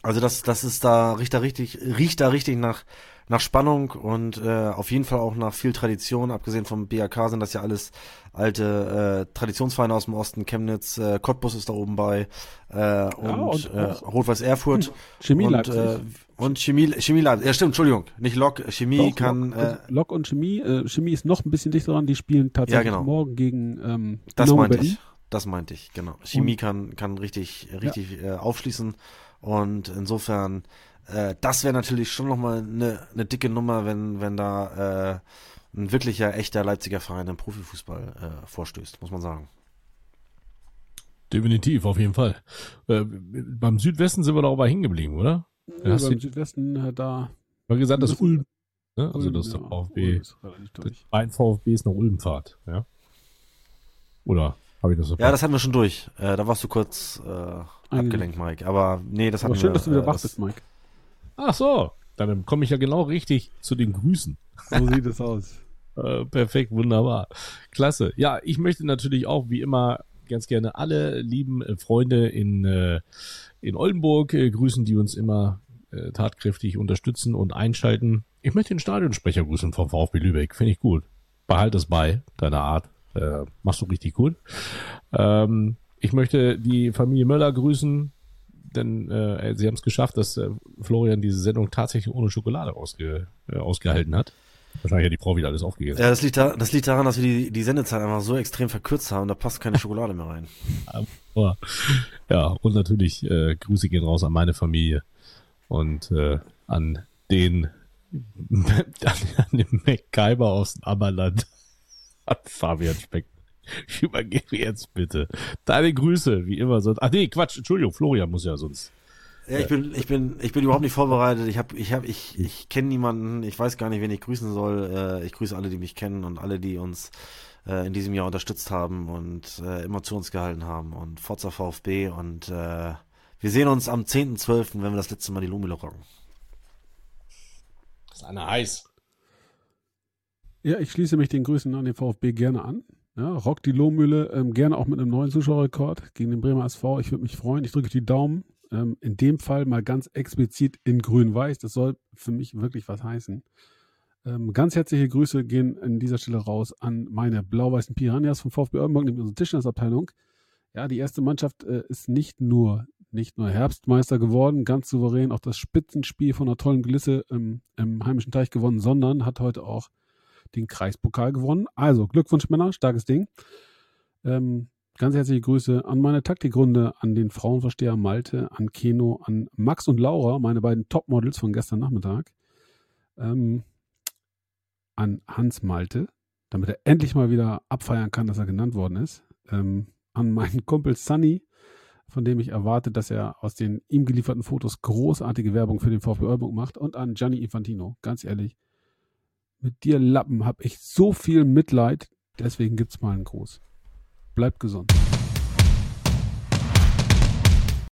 Also das, das ist da riecht da richtig, riecht da richtig nach nach Spannung und äh, auf jeden Fall auch nach viel Tradition. Abgesehen vom BAK sind das ja alles alte äh, Traditionsvereine aus dem Osten. Chemnitz, äh, Cottbus ist da oben bei äh, und, und äh, Rot-Weiß Erfurt Chemie und, Leipzig. äh, und Chemie, Chemie Leipzig. Ja, stimmt. Entschuldigung, nicht Lok. Chemie Doch, kann. Lok, äh, Lok und Chemie. Äh, Chemie ist noch ein bisschen dichter dran. Die spielen tatsächlich Ja, genau. morgen gegen ähm, Das meinte Berlin. ich. Das meinte ich, genau. Chemie kann, kann richtig, richtig äh, aufschließen. Und insofern, äh, das wäre natürlich schon nochmal eine ne dicke Nummer, wenn, wenn da äh, ein wirklicher, echter Leipziger Verein im Profifußball äh, vorstößt, muss man sagen. Definitiv, auf jeden Fall. Äh, beim Südwesten sind wir doch aber hängen geblieben, oder? Ja, hast beim Südwesten äh, da. Du hast gesagt, das ist Ulm. Ne? Also Ulm, das ist der Ulm VfB. Ein VfB ist nach Ulmfahrt, ja? Oder habe ich das so Ja, das hatten wir schon durch. Äh, da warst du kurz äh, abgelenkt, Mike. Aber nee, das hatten Aber schön, wir. dass du wieder äh, wach bist, Mike. Ach so, dann komme ich ja genau richtig zu den Grüßen. So sieht es aus. Äh, perfekt, wunderbar. Klasse. Ja, ich möchte natürlich auch wie immer ganz gerne alle lieben äh, Freunde in, äh, in Oldenburg äh, grüßen, die uns immer äh, tatkräftig unterstützen und einschalten. Ich möchte den Stadionsprecher grüßen vom VfB Lübeck. Finde ich gut. Behalt es bei, deiner Art. Äh, machst du richtig gut. Ähm, ich möchte die Familie Möller grüßen, denn äh, sie haben es geschafft, dass äh, Florian diese Sendung tatsächlich ohne Schokolade ausge, äh, ausgehalten hat. Wahrscheinlich hat die Frau wieder alles aufgegessen. Ja, das liegt, da, das liegt daran, dass wir die, die Sendezeit einfach so extrem verkürzt haben, da passt keine Schokolade mehr rein. Aber, ja, und natürlich äh, Grüße gehen raus an meine Familie und äh, an den an den MacGyver aus dem Ammerland. An Fabian Speck. Ich übergebe jetzt bitte. Deine Grüße, wie immer sonst. Ach nee, Quatsch, Entschuldigung, Florian muss ja sonst. Ja, ich bin, ich bin, ich bin überhaupt nicht vorbereitet. Ich habe, ich habe, ich, ich kenne niemanden. Ich weiß gar nicht, wen ich grüßen soll. Äh, ich grüße alle, die mich kennen und alle, die uns äh, in diesem Jahr unterstützt haben und äh, immer zu uns gehalten haben und Forza VfB und wir sehen uns am 10.12., wenn wir das letzte Mal die Lumile rocken. Das ist eine heiß. Ja, ich schließe mich den Grüßen an den VfB gerne an. Ja, rock die Lohmühle, ähm, gerne auch mit einem neuen Zuschauerrekord gegen den Bremer SV. Ich würde mich freuen. Ich drücke die Daumen. Ähm, in dem Fall mal ganz explizit in grün-weiß. Das soll für mich wirklich was heißen. Ähm, ganz herzliche Grüße gehen an dieser Stelle raus an meine blau-weißen Piranhas vom VfB Oldenburg, nämlich unsere Tischnersabteilung. Ja, die erste Mannschaft äh, ist nicht nur, nicht nur Herbstmeister geworden, ganz souverän auch das Spitzenspiel von einer tollen Glisse im, im heimischen Teich gewonnen, sondern hat heute auch den Kreispokal gewonnen. Also Glückwunsch Männer, starkes Ding. Ähm, ganz herzliche Grüße an meine Taktikrunde, an den Frauenversteher Malte, an Keno, an Max und Laura, meine beiden Topmodels von gestern Nachmittag. Ähm, an Hans Malte, damit er endlich mal wieder abfeiern kann, dass er genannt worden ist. Ähm, an meinen Kumpel Sunny, von dem ich erwarte, dass er aus den ihm gelieferten Fotos großartige Werbung für den VfB Oldenburg macht. Und an Gianni Infantino, ganz ehrlich, mit dir Lappen habe ich so viel Mitleid, deswegen gibt's mal einen Gruß. Bleibt gesund.